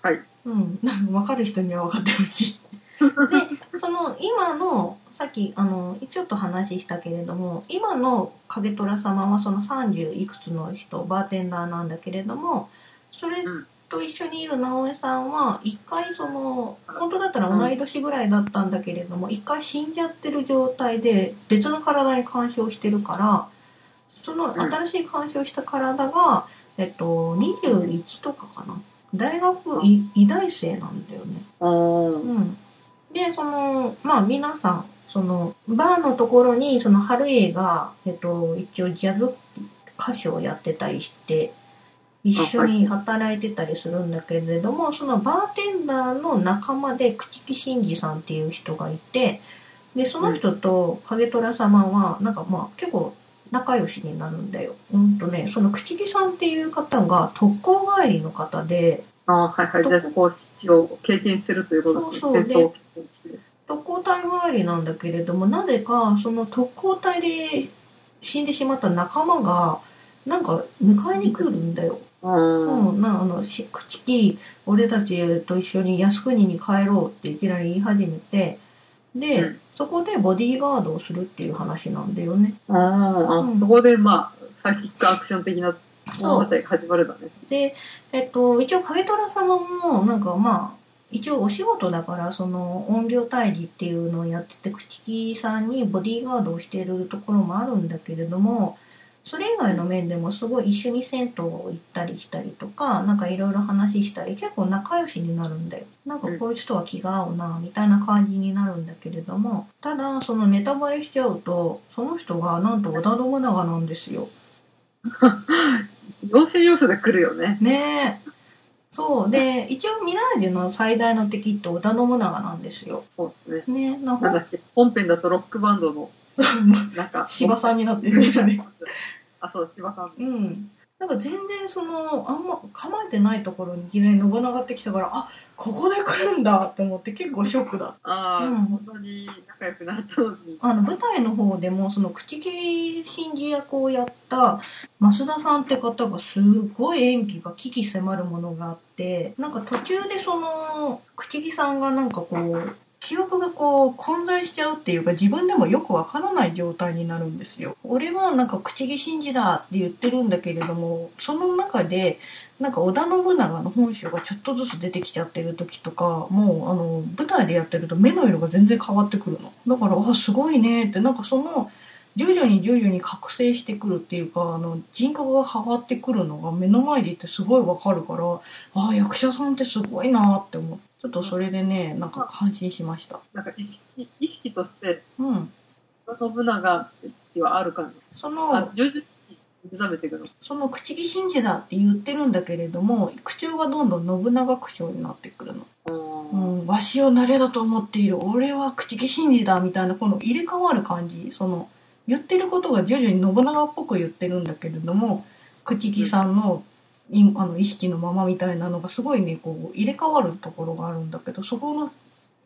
はい。うん。(laughs) わかる人にはわかってほしい。(laughs) で、その今の、さっき、あの、ちょっと話したけれども、今の影虎様はその30いくつの人、バーテンダーなんだけれども、それうんと一緒にいる直江さんは、一回その、本当だったら同い年ぐらいだったんだけれども、一回死んじゃってる状態で別の体に干渉してるから、その新しい干渉した体が、えっと、21とかかな。大学医医大生なんだよね。うん。で、その、まあ皆さん、その、バーのところに、その、春江が、えっと、一応ジャズ歌手をやってたりして、一緒に働いてたりするんだけれども、そのバーテンダーの仲間で、朽木真司さんっていう人がいて、で、その人と影虎様は、なんかまあ結構仲良しになるんだよ。うんとね、その朽木さんっていう方が特攻帰りの方で、あー、はいはい。じゃあ、こう、死を経験してるということですそうそう。特攻隊帰りなんだけれどもなぜかその特攻隊で死んでしまった仲間がなんか迎えに来るんだよ。あうーん、なあのし口木俺たちと一緒に靖国に帰ろうっていきなり言い始めてで、うんそこでボディーガードをするっていう話なんだよね。あーあ、うんそこで、まあ、サイキックアクション的な物語が始まるんだね。で、えっと、一応影虎様もなんかまあ一応お仕事だからその音量退治っていうのをやってて口木さんにボディーガードをしているところもあるんだけれどもそれ以外の面でもすごい一緒に銭湯行ったりしたりとかなんかいろいろ話したり結構仲良しになるんだよなんかこいつとは気が合うなみたいな感じになるんだけれどもただそのネタバレしちゃうとその人がなんと織田信長なんですよ要所要所で来るよね。ねえ。そう。で、一応ミラージュの最大の敵って織田信長なんですよ。そうですね。ねななんだっけ、本編だとロックバンドの、なんか、芝さんになってるんだよね。(laughs) あ、そう、芝さん。うん。なんか全然その、あんま構えてないところにいきなり信長ってきたから、あ、ここで来るんだって思って結構ショックだ。ああ、うん本当に仲良くなったのに。あの、舞台の方でも、その、口切り真治役をやった、増田さんって方がすごい演技が危機迫るものがあって、なんか途中でその、口木さんがなんかこう、記憶がこう混在しちゃうっていうか自分でもよくわからない状態になるんですよ。俺はなんか口木真治だって言ってるんだけれども、その中でなんか織田信長の本性がちょっとずつ出てきちゃってる時とか、もうあの舞台でやってると目の色が全然変わってくるの。だから、あ、すごいねって、なんかその、徐々に徐々に覚醒してくるっていうか、あの、人格が変わってくるのが目の前でいてすごいわかるから、ああ、役者さんってすごいなって思って。ちょっとそれでね、なんか感心しました。なんか意識、意識として、うん。信長って意識はある感じ？そあの、徐々に目覚めていくの？その口木真治だって言ってるんだけれども、口調がどんどん信長口調になってくるの。ううん、わしを誰だと思っている。俺は口木真治だ。みたいな、この入れ替わる感じ。その、言ってることが徐々に信長っぽく言ってるんだけれども、口木さんの、いあの意識のままみたいなのがすごいね、こう、入れ替わるところがあるんだけど、そこの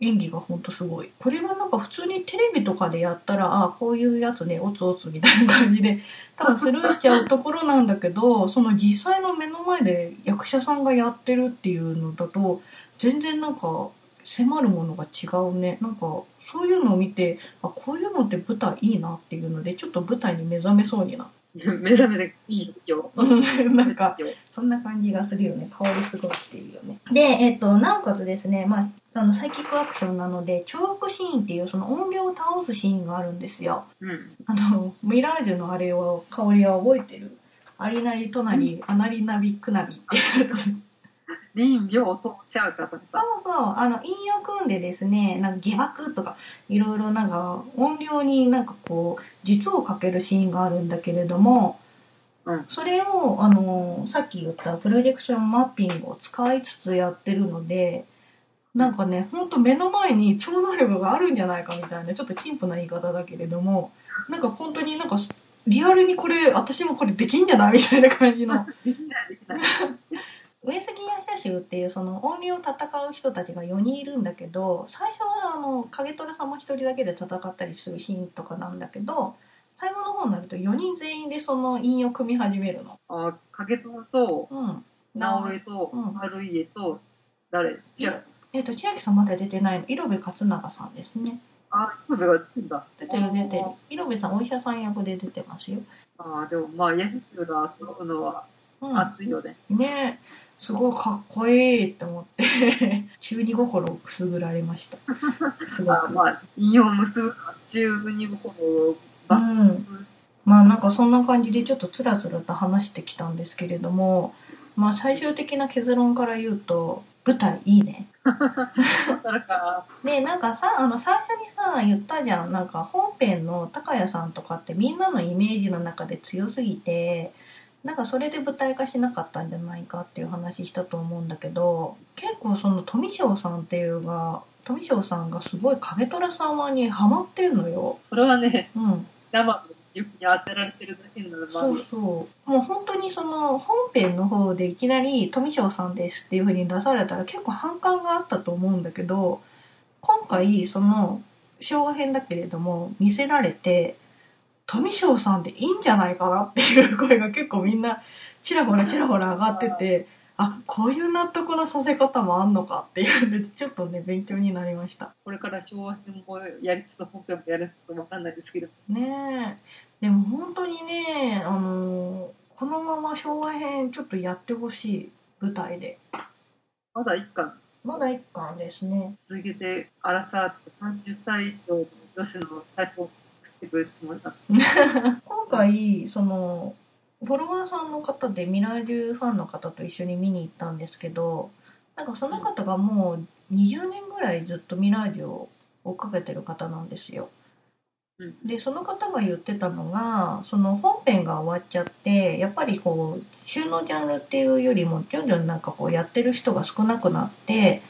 演技がほんとすごい。これはなんか普通にテレビとかでやったら、ああ、こういうやつね、おつおつみたいな感じで、(laughs) 多分スルーしちゃうところなんだけど、その実際の目の前で役者さんがやってるっていうのだと、全然なんか迫るものが違うね。なんか、そういうのを見て、あ、こういうのって舞台いいなっていうので、ちょっと舞台に目覚めそうになっ (laughs) 目覚めでいいよ。うんなんか、そんな感じがするよね。香りすごいしてるよね。で、えっ、と、なおかつですね、まあ、あの、サイキックアクションなので、重複シーンっていうその音量を倒すシーンがあるんですよ。うん。あの、ミラージュのあれを、香りは覚えてる？ありなりとなり、あなりなびくなびって。林病を通っちゃうかとそうさ。そう、あの、引用組んでですね、なんか下爆とか、いろいろなんか、音量になんかこう、実をかけるシーンがあるんだけれども、うんそれを、あの、さっき言ったプロジェクションマッピングを使いつつやってるので、なんかね、ほんと目の前に超能力があるんじゃないかみたいな、ちょっと陳腐な言い方だけれども、なんか本当になんか、リアルにこれ、私もこれできんじゃないみたいな感じの。(laughs) できない、できない。上杉夜叉衆っていうその音量を戦う人たちが4人いるんだけど最初はあの影虎さんも1人だけで戦ったりするシーンとかなんだけど最後の方になると4人全員でその韻を組み始めるの。あ、影友と、うん。直江とうん、春家と、誰？いやえっ、と千秋さんまだ出てないの色部勝永さんですね。あ、一部が出てんだ。出てる出てる。色部さんお医者さん役で出てますよ。ああ、でもまあ、ヤヒスが遊ぶのはうん。熱いよね。ねすごいかっこいいって思って (laughs) 中二心をくすぐられました。すごく。あまあ、結ぶ中にもこの、うバん。まあなんかそんな感じでちょっとつらつらと話してきたんですけれども、まあ最終的な結論から言うと、舞台いいね。それか、で、なんかさ、あの最初にさ、言ったじゃん。なんか本編の高谷さんとかってみんなのイメージの中で強すぎて、なんかそれで舞台化しなかったんじゃないかっていう話したと思うんだけど、結構その富翔さんっていうが、富翔さんがすごい影虎様にハマってんのよ。それはね、うん。生の雪に当てられてるだけになるまそうそう。もう本当にその本編の方でいきなり富翔さんですっていう風に出されたら結構反感があったと思うんだけど、今回その昭和編だけれども見せられて、富翔さんでいいんじゃないかなっていう声が結構みんなちらほらちらほら上がってて、あ、こういう納得のさせ方もあんのかっていうんで、ちょっとね、勉強になりました。これから昭和編もやりつつ本編もやるとわかんないですけど、ねえ。でも本当にね、あのこのまま昭和編ちょっとやってほしい、舞台で。まだ一巻まだ一巻ですね。続けて、アラサーって30歳以上の女子の最高を作ってくれるつもりだ。今回、その、フォロワーさんの方でミラージュファンの方と一緒に見に行ったんですけど、なんかその方がもう20年ぐらいずっとミラージュを追っかけてる方なんですよ。うん。でその方が言ってたのがその本編が終わっちゃってやっぱりこう収納ジャンルっていうよりも徐々になんかこうやってる人が少なくなって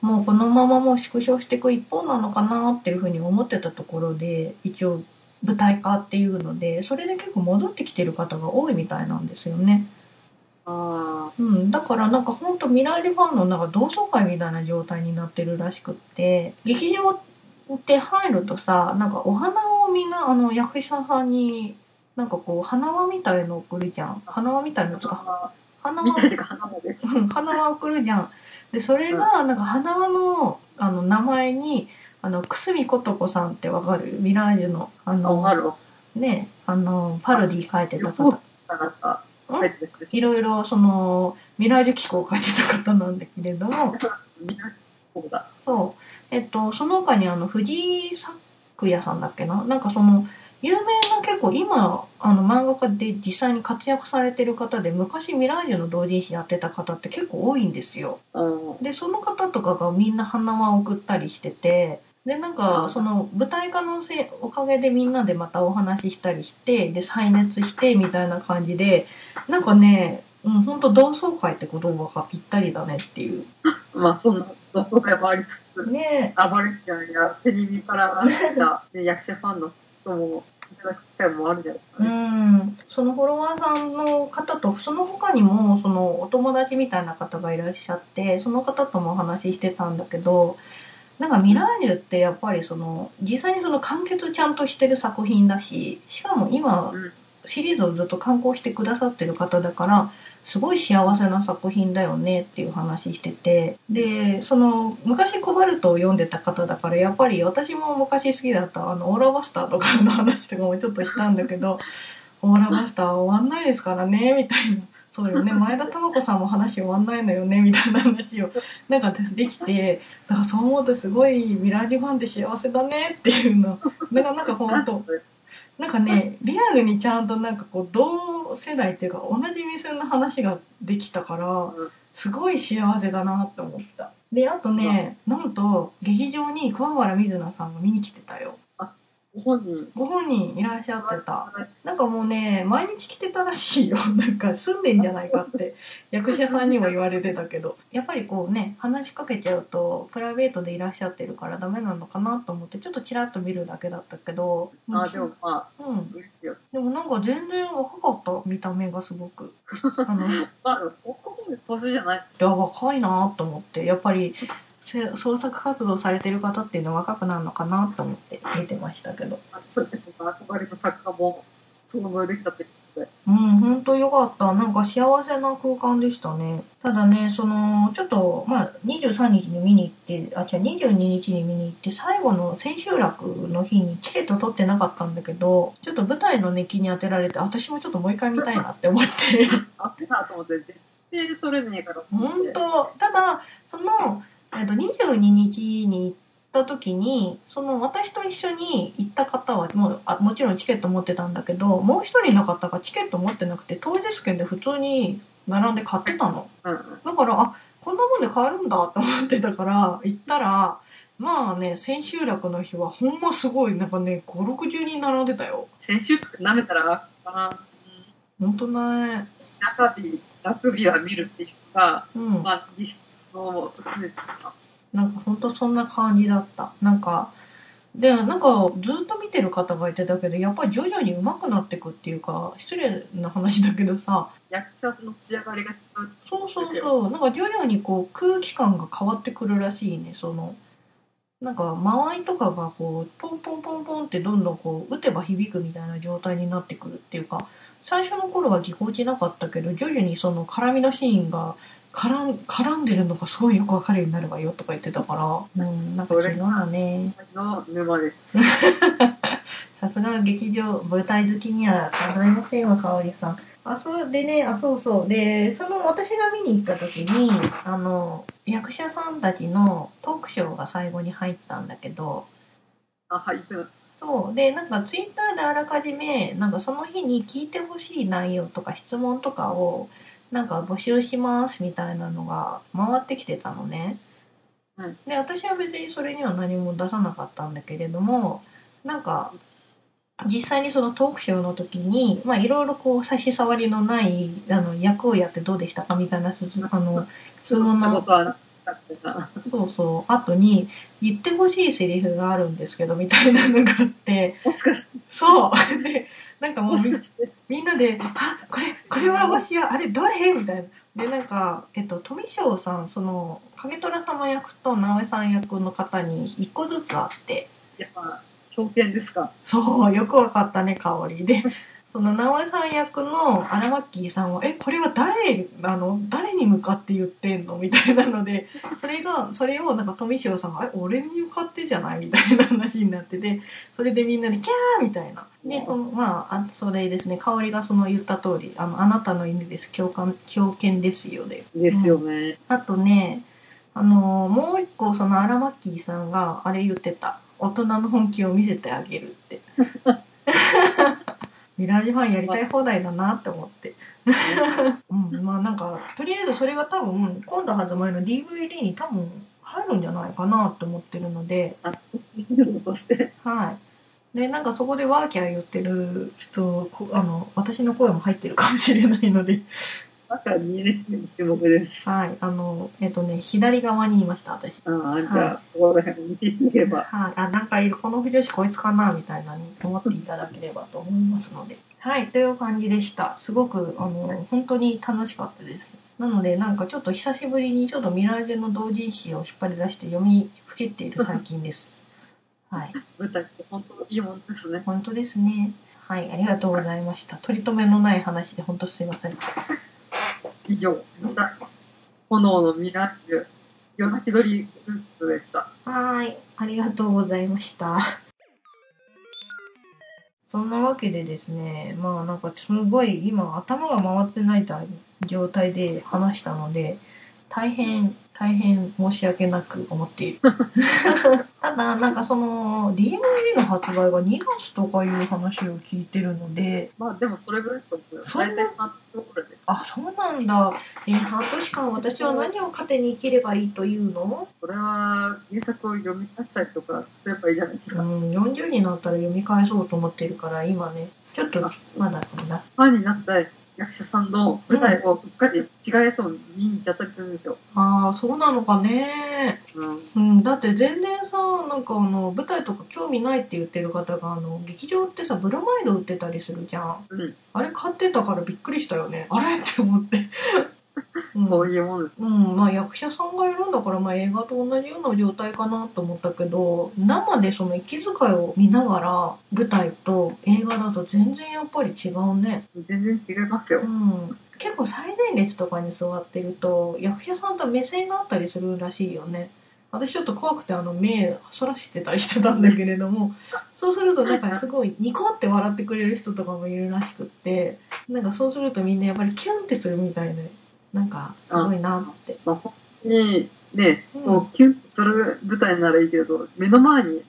もうこのままもう縮小していく一方なのかなっていうふうに思ってたところで一応舞台化っていうのでそれで結構戻ってきてる方が多いみたいなんですよね。あうん、だからなんかほんと未来でファンのなんか同窓会みたいな状態になってるらしくって、劇場って入るとさ、なんかお花をみんなあの役者さんに、なんかこう花輪みたいの送るじゃん。花輪みたいのか、花輪送るじゃん。で、それが、なんか花輪の、あの、名前に、あの、くすみことこさんってわかる？ミラージュの、ああ、の。ね、あの、パロディ書いてた方。いろいろ、その、ミラージュ機構を書いてた方なんだけれども。(laughs) そう。えっと、その他にあの、藤井作也さんだっけな？なんかその、有名な結構今、あの、漫画家で実際に活躍されてる方で、昔ミラージュの同人誌やってた方って結構多いんですよ。うん。で、その方とかがみんな花輪を送ったりしてて、で、なんか、その舞台化のせいおかげでみんなでまたお話ししたりして、で、再熱してみたいな感じで、なんかね、うん、ほんと同窓会って言葉がぴったりだねっていう。まあ、そんな、同窓会もありつつ、ね暴れちゃんやテレビから来た、ね、役者ファンの人もいただく機会もあるじゃないですかうね。ん、そのフォロワーさんの方とその他にもそのお友達みたいな方がいらっしゃってその方ともお話ししてたんだけどなんかミラージュってやっぱりその実際にその完結ちゃんとしてる作品だししかも今うんシリーズをずっと刊行してくださってる方だからすごい幸せな作品だよねっていう話してて。でその昔コバルトを読んでた方だからやっぱり私も昔好きだったあのオーラバスターとかの話とかもちょっとしたんだけど (laughs) オーラバスター終わんないですからねみたいな。そうよね。前田智子さんも話終わんないのよねみたいな話を (laughs) なんかできてだからそう思うとすごいミラージュファンって幸せだねっていうの。だからなんか本当なんかね、リアルにちゃんとなんかこう、同世代っていうか、同じ目線の話ができたからうん、すごい幸せだなって思った。で、あとね、なんと、劇場に桑原水菜さんが見に来てたよ。ご本人、ご本人いらっしゃってた。なんかもうね、毎日来てたらしいよ。(laughs) なんか住んでんじゃないかって、役者さんにも言われてたけど。やっぱりこうね、話しかけちゃうと、プライベートでいらっしゃってるからダメなのかなと思って、ちょっとチラッと見るだけだったけど。あ、でもまあ、うん。でもなんか全然若かった見た目がすごく (laughs) あのいまあ、ここまで年じゃない。や若いなと思ってやっぱりせ創作活動されてる方っていうのは若くなるのかなと思って見てましたけど。あそういうことか憧れの作家も想像できたって。うん本当よかった。なんか幸せな空間でしたね。ただねそのちょっとまあ23日に見に行ってあ違う22日に見に行って最後の千秋楽の日にチケット取ってなかったんだけどちょっと舞台の熱気に当てられて私もちょっともう一回見たいなって思って。あってなと思って、絶対取れねえから。本当。ただその、えっと、22日に行った時にその私と一緒に行った方はもうあもちろんチケット持ってたんだけどもう一人の方がチケット持ってなくて当日券で普通に並んで買ってたの。うんうん。だからあこんなもんで買えるんだって思ってたから行ったらまあね千秋楽の日はほんますごいなんかね560人並んでたよ。先週舐めたら、あ本当ね。中日、楽日は見るっていうか、うん。まあ、実質の特別ななんかほんとそんな感じだった。なんか、で、なんかずっと見てる方がいてたけど、やっぱり徐々に上手くなってくっていうか、失礼な話だけどさ、役者の仕上がりが違う。そうそうそう、なんか徐々にこう空気感が変わってくるらしいね、その、なんか間合いとかがこう、ポンポンポンポンってどんどんこう、打てば響くみたいな状態になってくるっていうか、最初の頃はぎこちなかったけど、徐々にその絡みのシーンが、絡ん絡んでるのがすごいよくわかるようになるわよとか言ってたから、うん、なんか違うんだね。私の沼です。(laughs) さすが劇場、舞台好きにはかないませんわ、かおりさん。あ、そうでね、あ、そうそう。で、その私が見に行った時に、あの、役者さんたちのトークショーが最後に入ったんだけど、あ、はい、行くそう。で、なんかツイッターであらかじめ、なんかその日に聞いてほしい内容とか質問とかを、なんか募集しますみたいなのが回ってきてたのね。うんで、私は別にそれには何も出さなかったんだけれども、なんか、実際にそのトークショーの時に、まあいろいろこう差し障りのない、あの、役をやってどうでしたかみたいなす、あの、(laughs) 質問のそうそう。後に、言ってほしいセリフがあるんですけど、みたいなのがあって、もしかして、そう。で、なんかもうみんなで、あ、これ、これはもしや、あれ、どれ？みたいな。で、なんか、えっと、富翔さん、その、影虎様役と直江さん役の方に一個ずつあって、やっぱ、狂犬ですか。そう、よくわかったね、香りで。その、直江さん役のアラマッキーさんは、え、これは誰、あの、誰に向かって言ってんの？みたいなので、(laughs) それが、それをなんか富翔さんが、え、俺に向かってじゃない？みたいな話になってて、それでみんなで、キャーみたいな。で、その、まあ、あそれですね、香りがその言った通り、あの、あなたの犬です、共感、狂犬ですよで。ですよね。あとね、あの、もう一個、そのアラマッキーさんが、あれ言ってた。大人の本気を見せてあげるって。(laughs) ミラージュファンやりたい放題だなって思って。うん、まあなんか、とりあえずそれが多分、今度発売の DVD に多分入るんじゃないかなって思ってるので、あ、人として。はい。で、なんかそこでワーキャー言ってる人、こあの、私の声も入ってるかもしれないので、だから2年生に注目です。はい。あの、えっとね、左側にいました、私。ああ、じゃあ、ここら辺を見ていければ。はい。あ、なんかいる、この不女子こいつかな、みたいなに思っていただければと思いますので。はい。という感じでした。すごく、あの、本当に楽しかったです。なので、なんかちょっと久しぶりにちょっとミラージュの同人誌を引っ張り出して読みふけっている (laughs) 最近です。はい。舞台って本当いいもんですね。本当ですね。はい。ありがとうございました。取り留めのない話で本当すいません。以上、炎のミラージュ、夜泣き鳥グッズでした。はい。ありがとうございました。そんなわけでですね、まあなんかすごい今頭が回ってない状態で話したので、大変、大変申し訳なく思っている。(laughs) ただ、なんかその DVD の発売が2月とかいう話を聞いてるので、まあでもそれぐらいだと思うよ。そんな。あ、そうなんだ。えー半年間私は何を糧に生きればいいというの？それは原作を読み返したりとかすればいいじゃないですか。うん、40になったら読み返そうと思ってるから、今ね、ちょっとまだかな。ファンになった役者さんの舞台をうっかり違うやつを見に行っちゃったりするんですよ。ああ、そうなのかね。うん。うん、だって全然さ、なんかあの、舞台とか興味ないって言ってる方が、あの、劇場ってさ、ブロマイド売ってたりするじゃん。うん。あれ買ってたからびっくりしたよね。あれ？って思って。うんそういうもんです。うん、まあ役者さんがいるんだから、まあ映画と同じような状態かなと思ったけど、生でその息遣いを見ながら、舞台と映画だと全然やっぱり違うね。全然違いますよう。ん。結構最前列とかに座ってると、役者さんと目線があったりするらしいよね。私ちょっと怖くてあの目そらしてたりしてたんだけれども、(laughs) そうするとなんかすごいニコって笑ってくれる人とかもいるらしくって、なんかそうするとみんなやっぱりキュンってするみたいで、なんかすごいなって。まあ、本当にね、うんもうキュンとする舞台ならいいけど、目の前に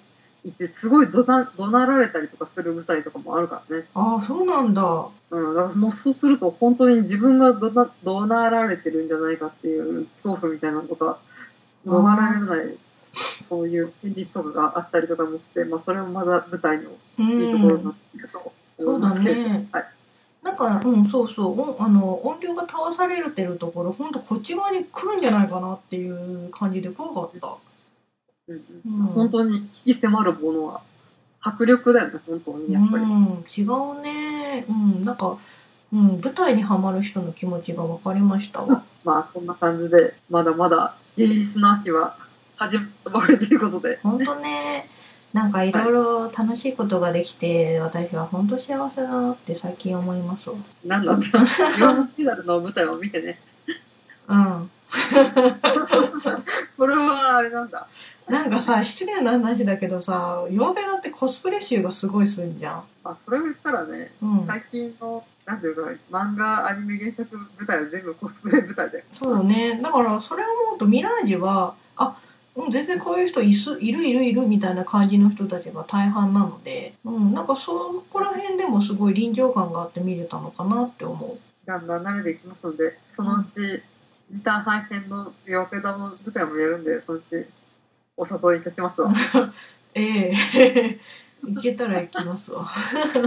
いてすごい怒鳴怒鳴られたりとかする舞台とかもあるからね。ああ、そうなんだ。うん、だからもうそうすると本当に自分が怒鳴怒鳴られてるんじゃないかっていう恐怖みたいなのとか、逃れられない、そういう現実とかがあったりとかもして、まあそれもまだ舞台のういいところなんん。ですけど、そうだねはい。なんか、うん、そうそう、音あの音量が倒されてるところ、ほんとこっち側に来るんじゃないかなっていう感じで怖かった。うんううんん、本当に引き迫るものは迫力だよね、本当にやっぱり。うん、違うね。うん、なんか、うん、舞台にはまる人の気持ちが分かりましたわ。(laughs) まあそんな感じで、まだまだイギリスの秋は始まったばかりということで、ほんとね、なんかいろいろ楽しいことができて、私は本当幸せだなって最近思いますわ。なんだ、(laughs) 岩本キダルの舞台を見てね、うん。(laughs) これはあれなんだ？なんかさ、失礼な話だけどさ、曜日だってコスプレ集がすごいすんじゃん。まあそれを言ったらね、うん。最近の、なんていうか、漫画、アニメ原作舞台は全部コスプレ舞台で。そうね。だから、それを思うと、ミラージュは、あ、うん、全然こういう人いすいるいるいるみたいな感じの人たちが大半なので、うん、なんかそこら辺でもすごい臨場感があって見れたのかなって思う。だんだん慣れていきますので、そのうち、インターハイ戦のヨペダの舞台もやるんで、そのうち、お誘いいたしますわ。(laughs) ええ (laughs) 行けたら行きますわ。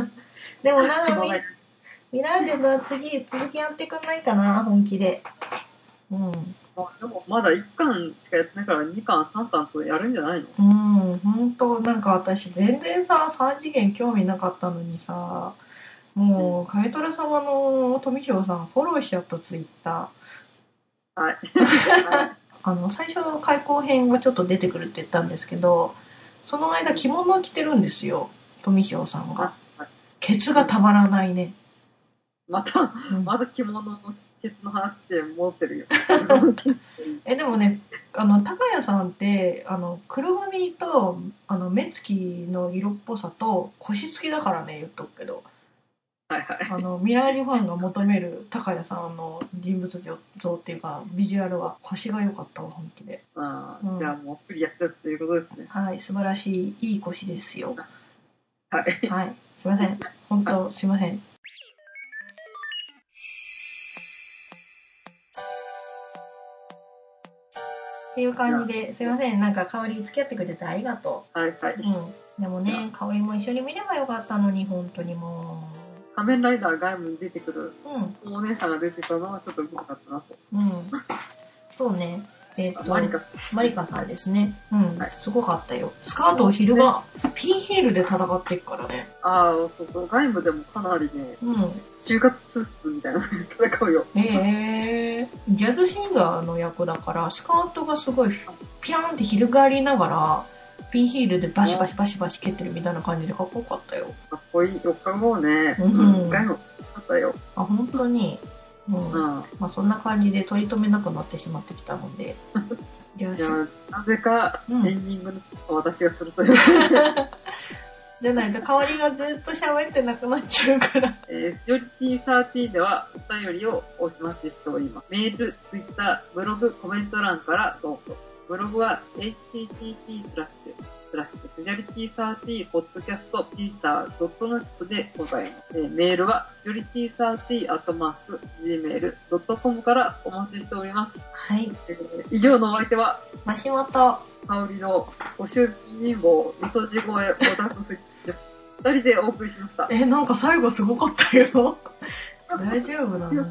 (laughs) でもなんかミミラージュの次、続きやってくんないかな、本気で。うん。まあ、でもまだ1巻しかやってないから2巻、3巻とやるんじゃないの？うん、本当なんか私全然さ、3次元興味なかったのにさ、もう、カエトラ様の富翔さんフォローしちゃったツイッター。はい。(laughs) あの、最初の開口編がちょっと出てくるって言ったんですけど、その間着物を着てるんですよ、富翔さんが。ケツがたまらないね。また、うんまた着物のケツの話で戻ってるよ。(laughs) え、でもね、あの、高谷さんって、あの、黒髪と、あの、目つきの色っぽさと腰付きだからね、言っとくけど。はいはい。あの、ミラージュファンが求める高谷さんの人物像っていうか、ビジュアルは腰が良かったわ、本気で。あーうんじゃあもうクリアしたということですね。はい、素晴らしい、いい腰ですよ。はい。はい、すいません。本当、すいません。っていう感じで、すいません。なんか香り付き合ってくれてありがとはいはい。う。うん。でもね、香りも一緒に見ればよかったのに、本当にも仮面ライダー外務に出てくるう。うん、お姉さんが出てたのはちょっとうまかったなと。うん。そうね。えっ、と、マリカマリカさんですね。うん、はいすごかったよ。スカートを昼間、ピンヒールで戦っていくからね。ああ、そうそう、外務でもかなりね、うん。就活スーツみたいなので (laughs) 戦うよ。へえジャズシンガーの役だから、スカートがすごいピャーンって翻りながら、ピンヒールでバシバシバシバシ蹴ってるみたいな感じでかっこよかったよ。かっこいい。4日後ね、うんうん、外務あったよ。あ、本当に。うん。うん。まあそんな感じで取り留めなくなってしまってきたので。よしじゃ。あ、なぜか、うんエンディングの私がするという。(laughs) じゃないと香りがずっと喋ってなくなっちゃうから。(laughs) えー、ジョリティ13ではお便りをお待ちしております。メール、ツイッター、ブログ、コメント欄からどうぞ。ブログは http スラッシュスラッシュジョリティ13ポッドキャストピーター .net でございます。えーメールはジョリティ13アットマーク gmail.com からお待ちしております。はい。えー以上のお相手は、マシモト。香りのご祝儀人望、みそじ声、オタクフジ二人でお送りしました。え、なんか最後すごかったよ。(laughs) 大丈夫なの？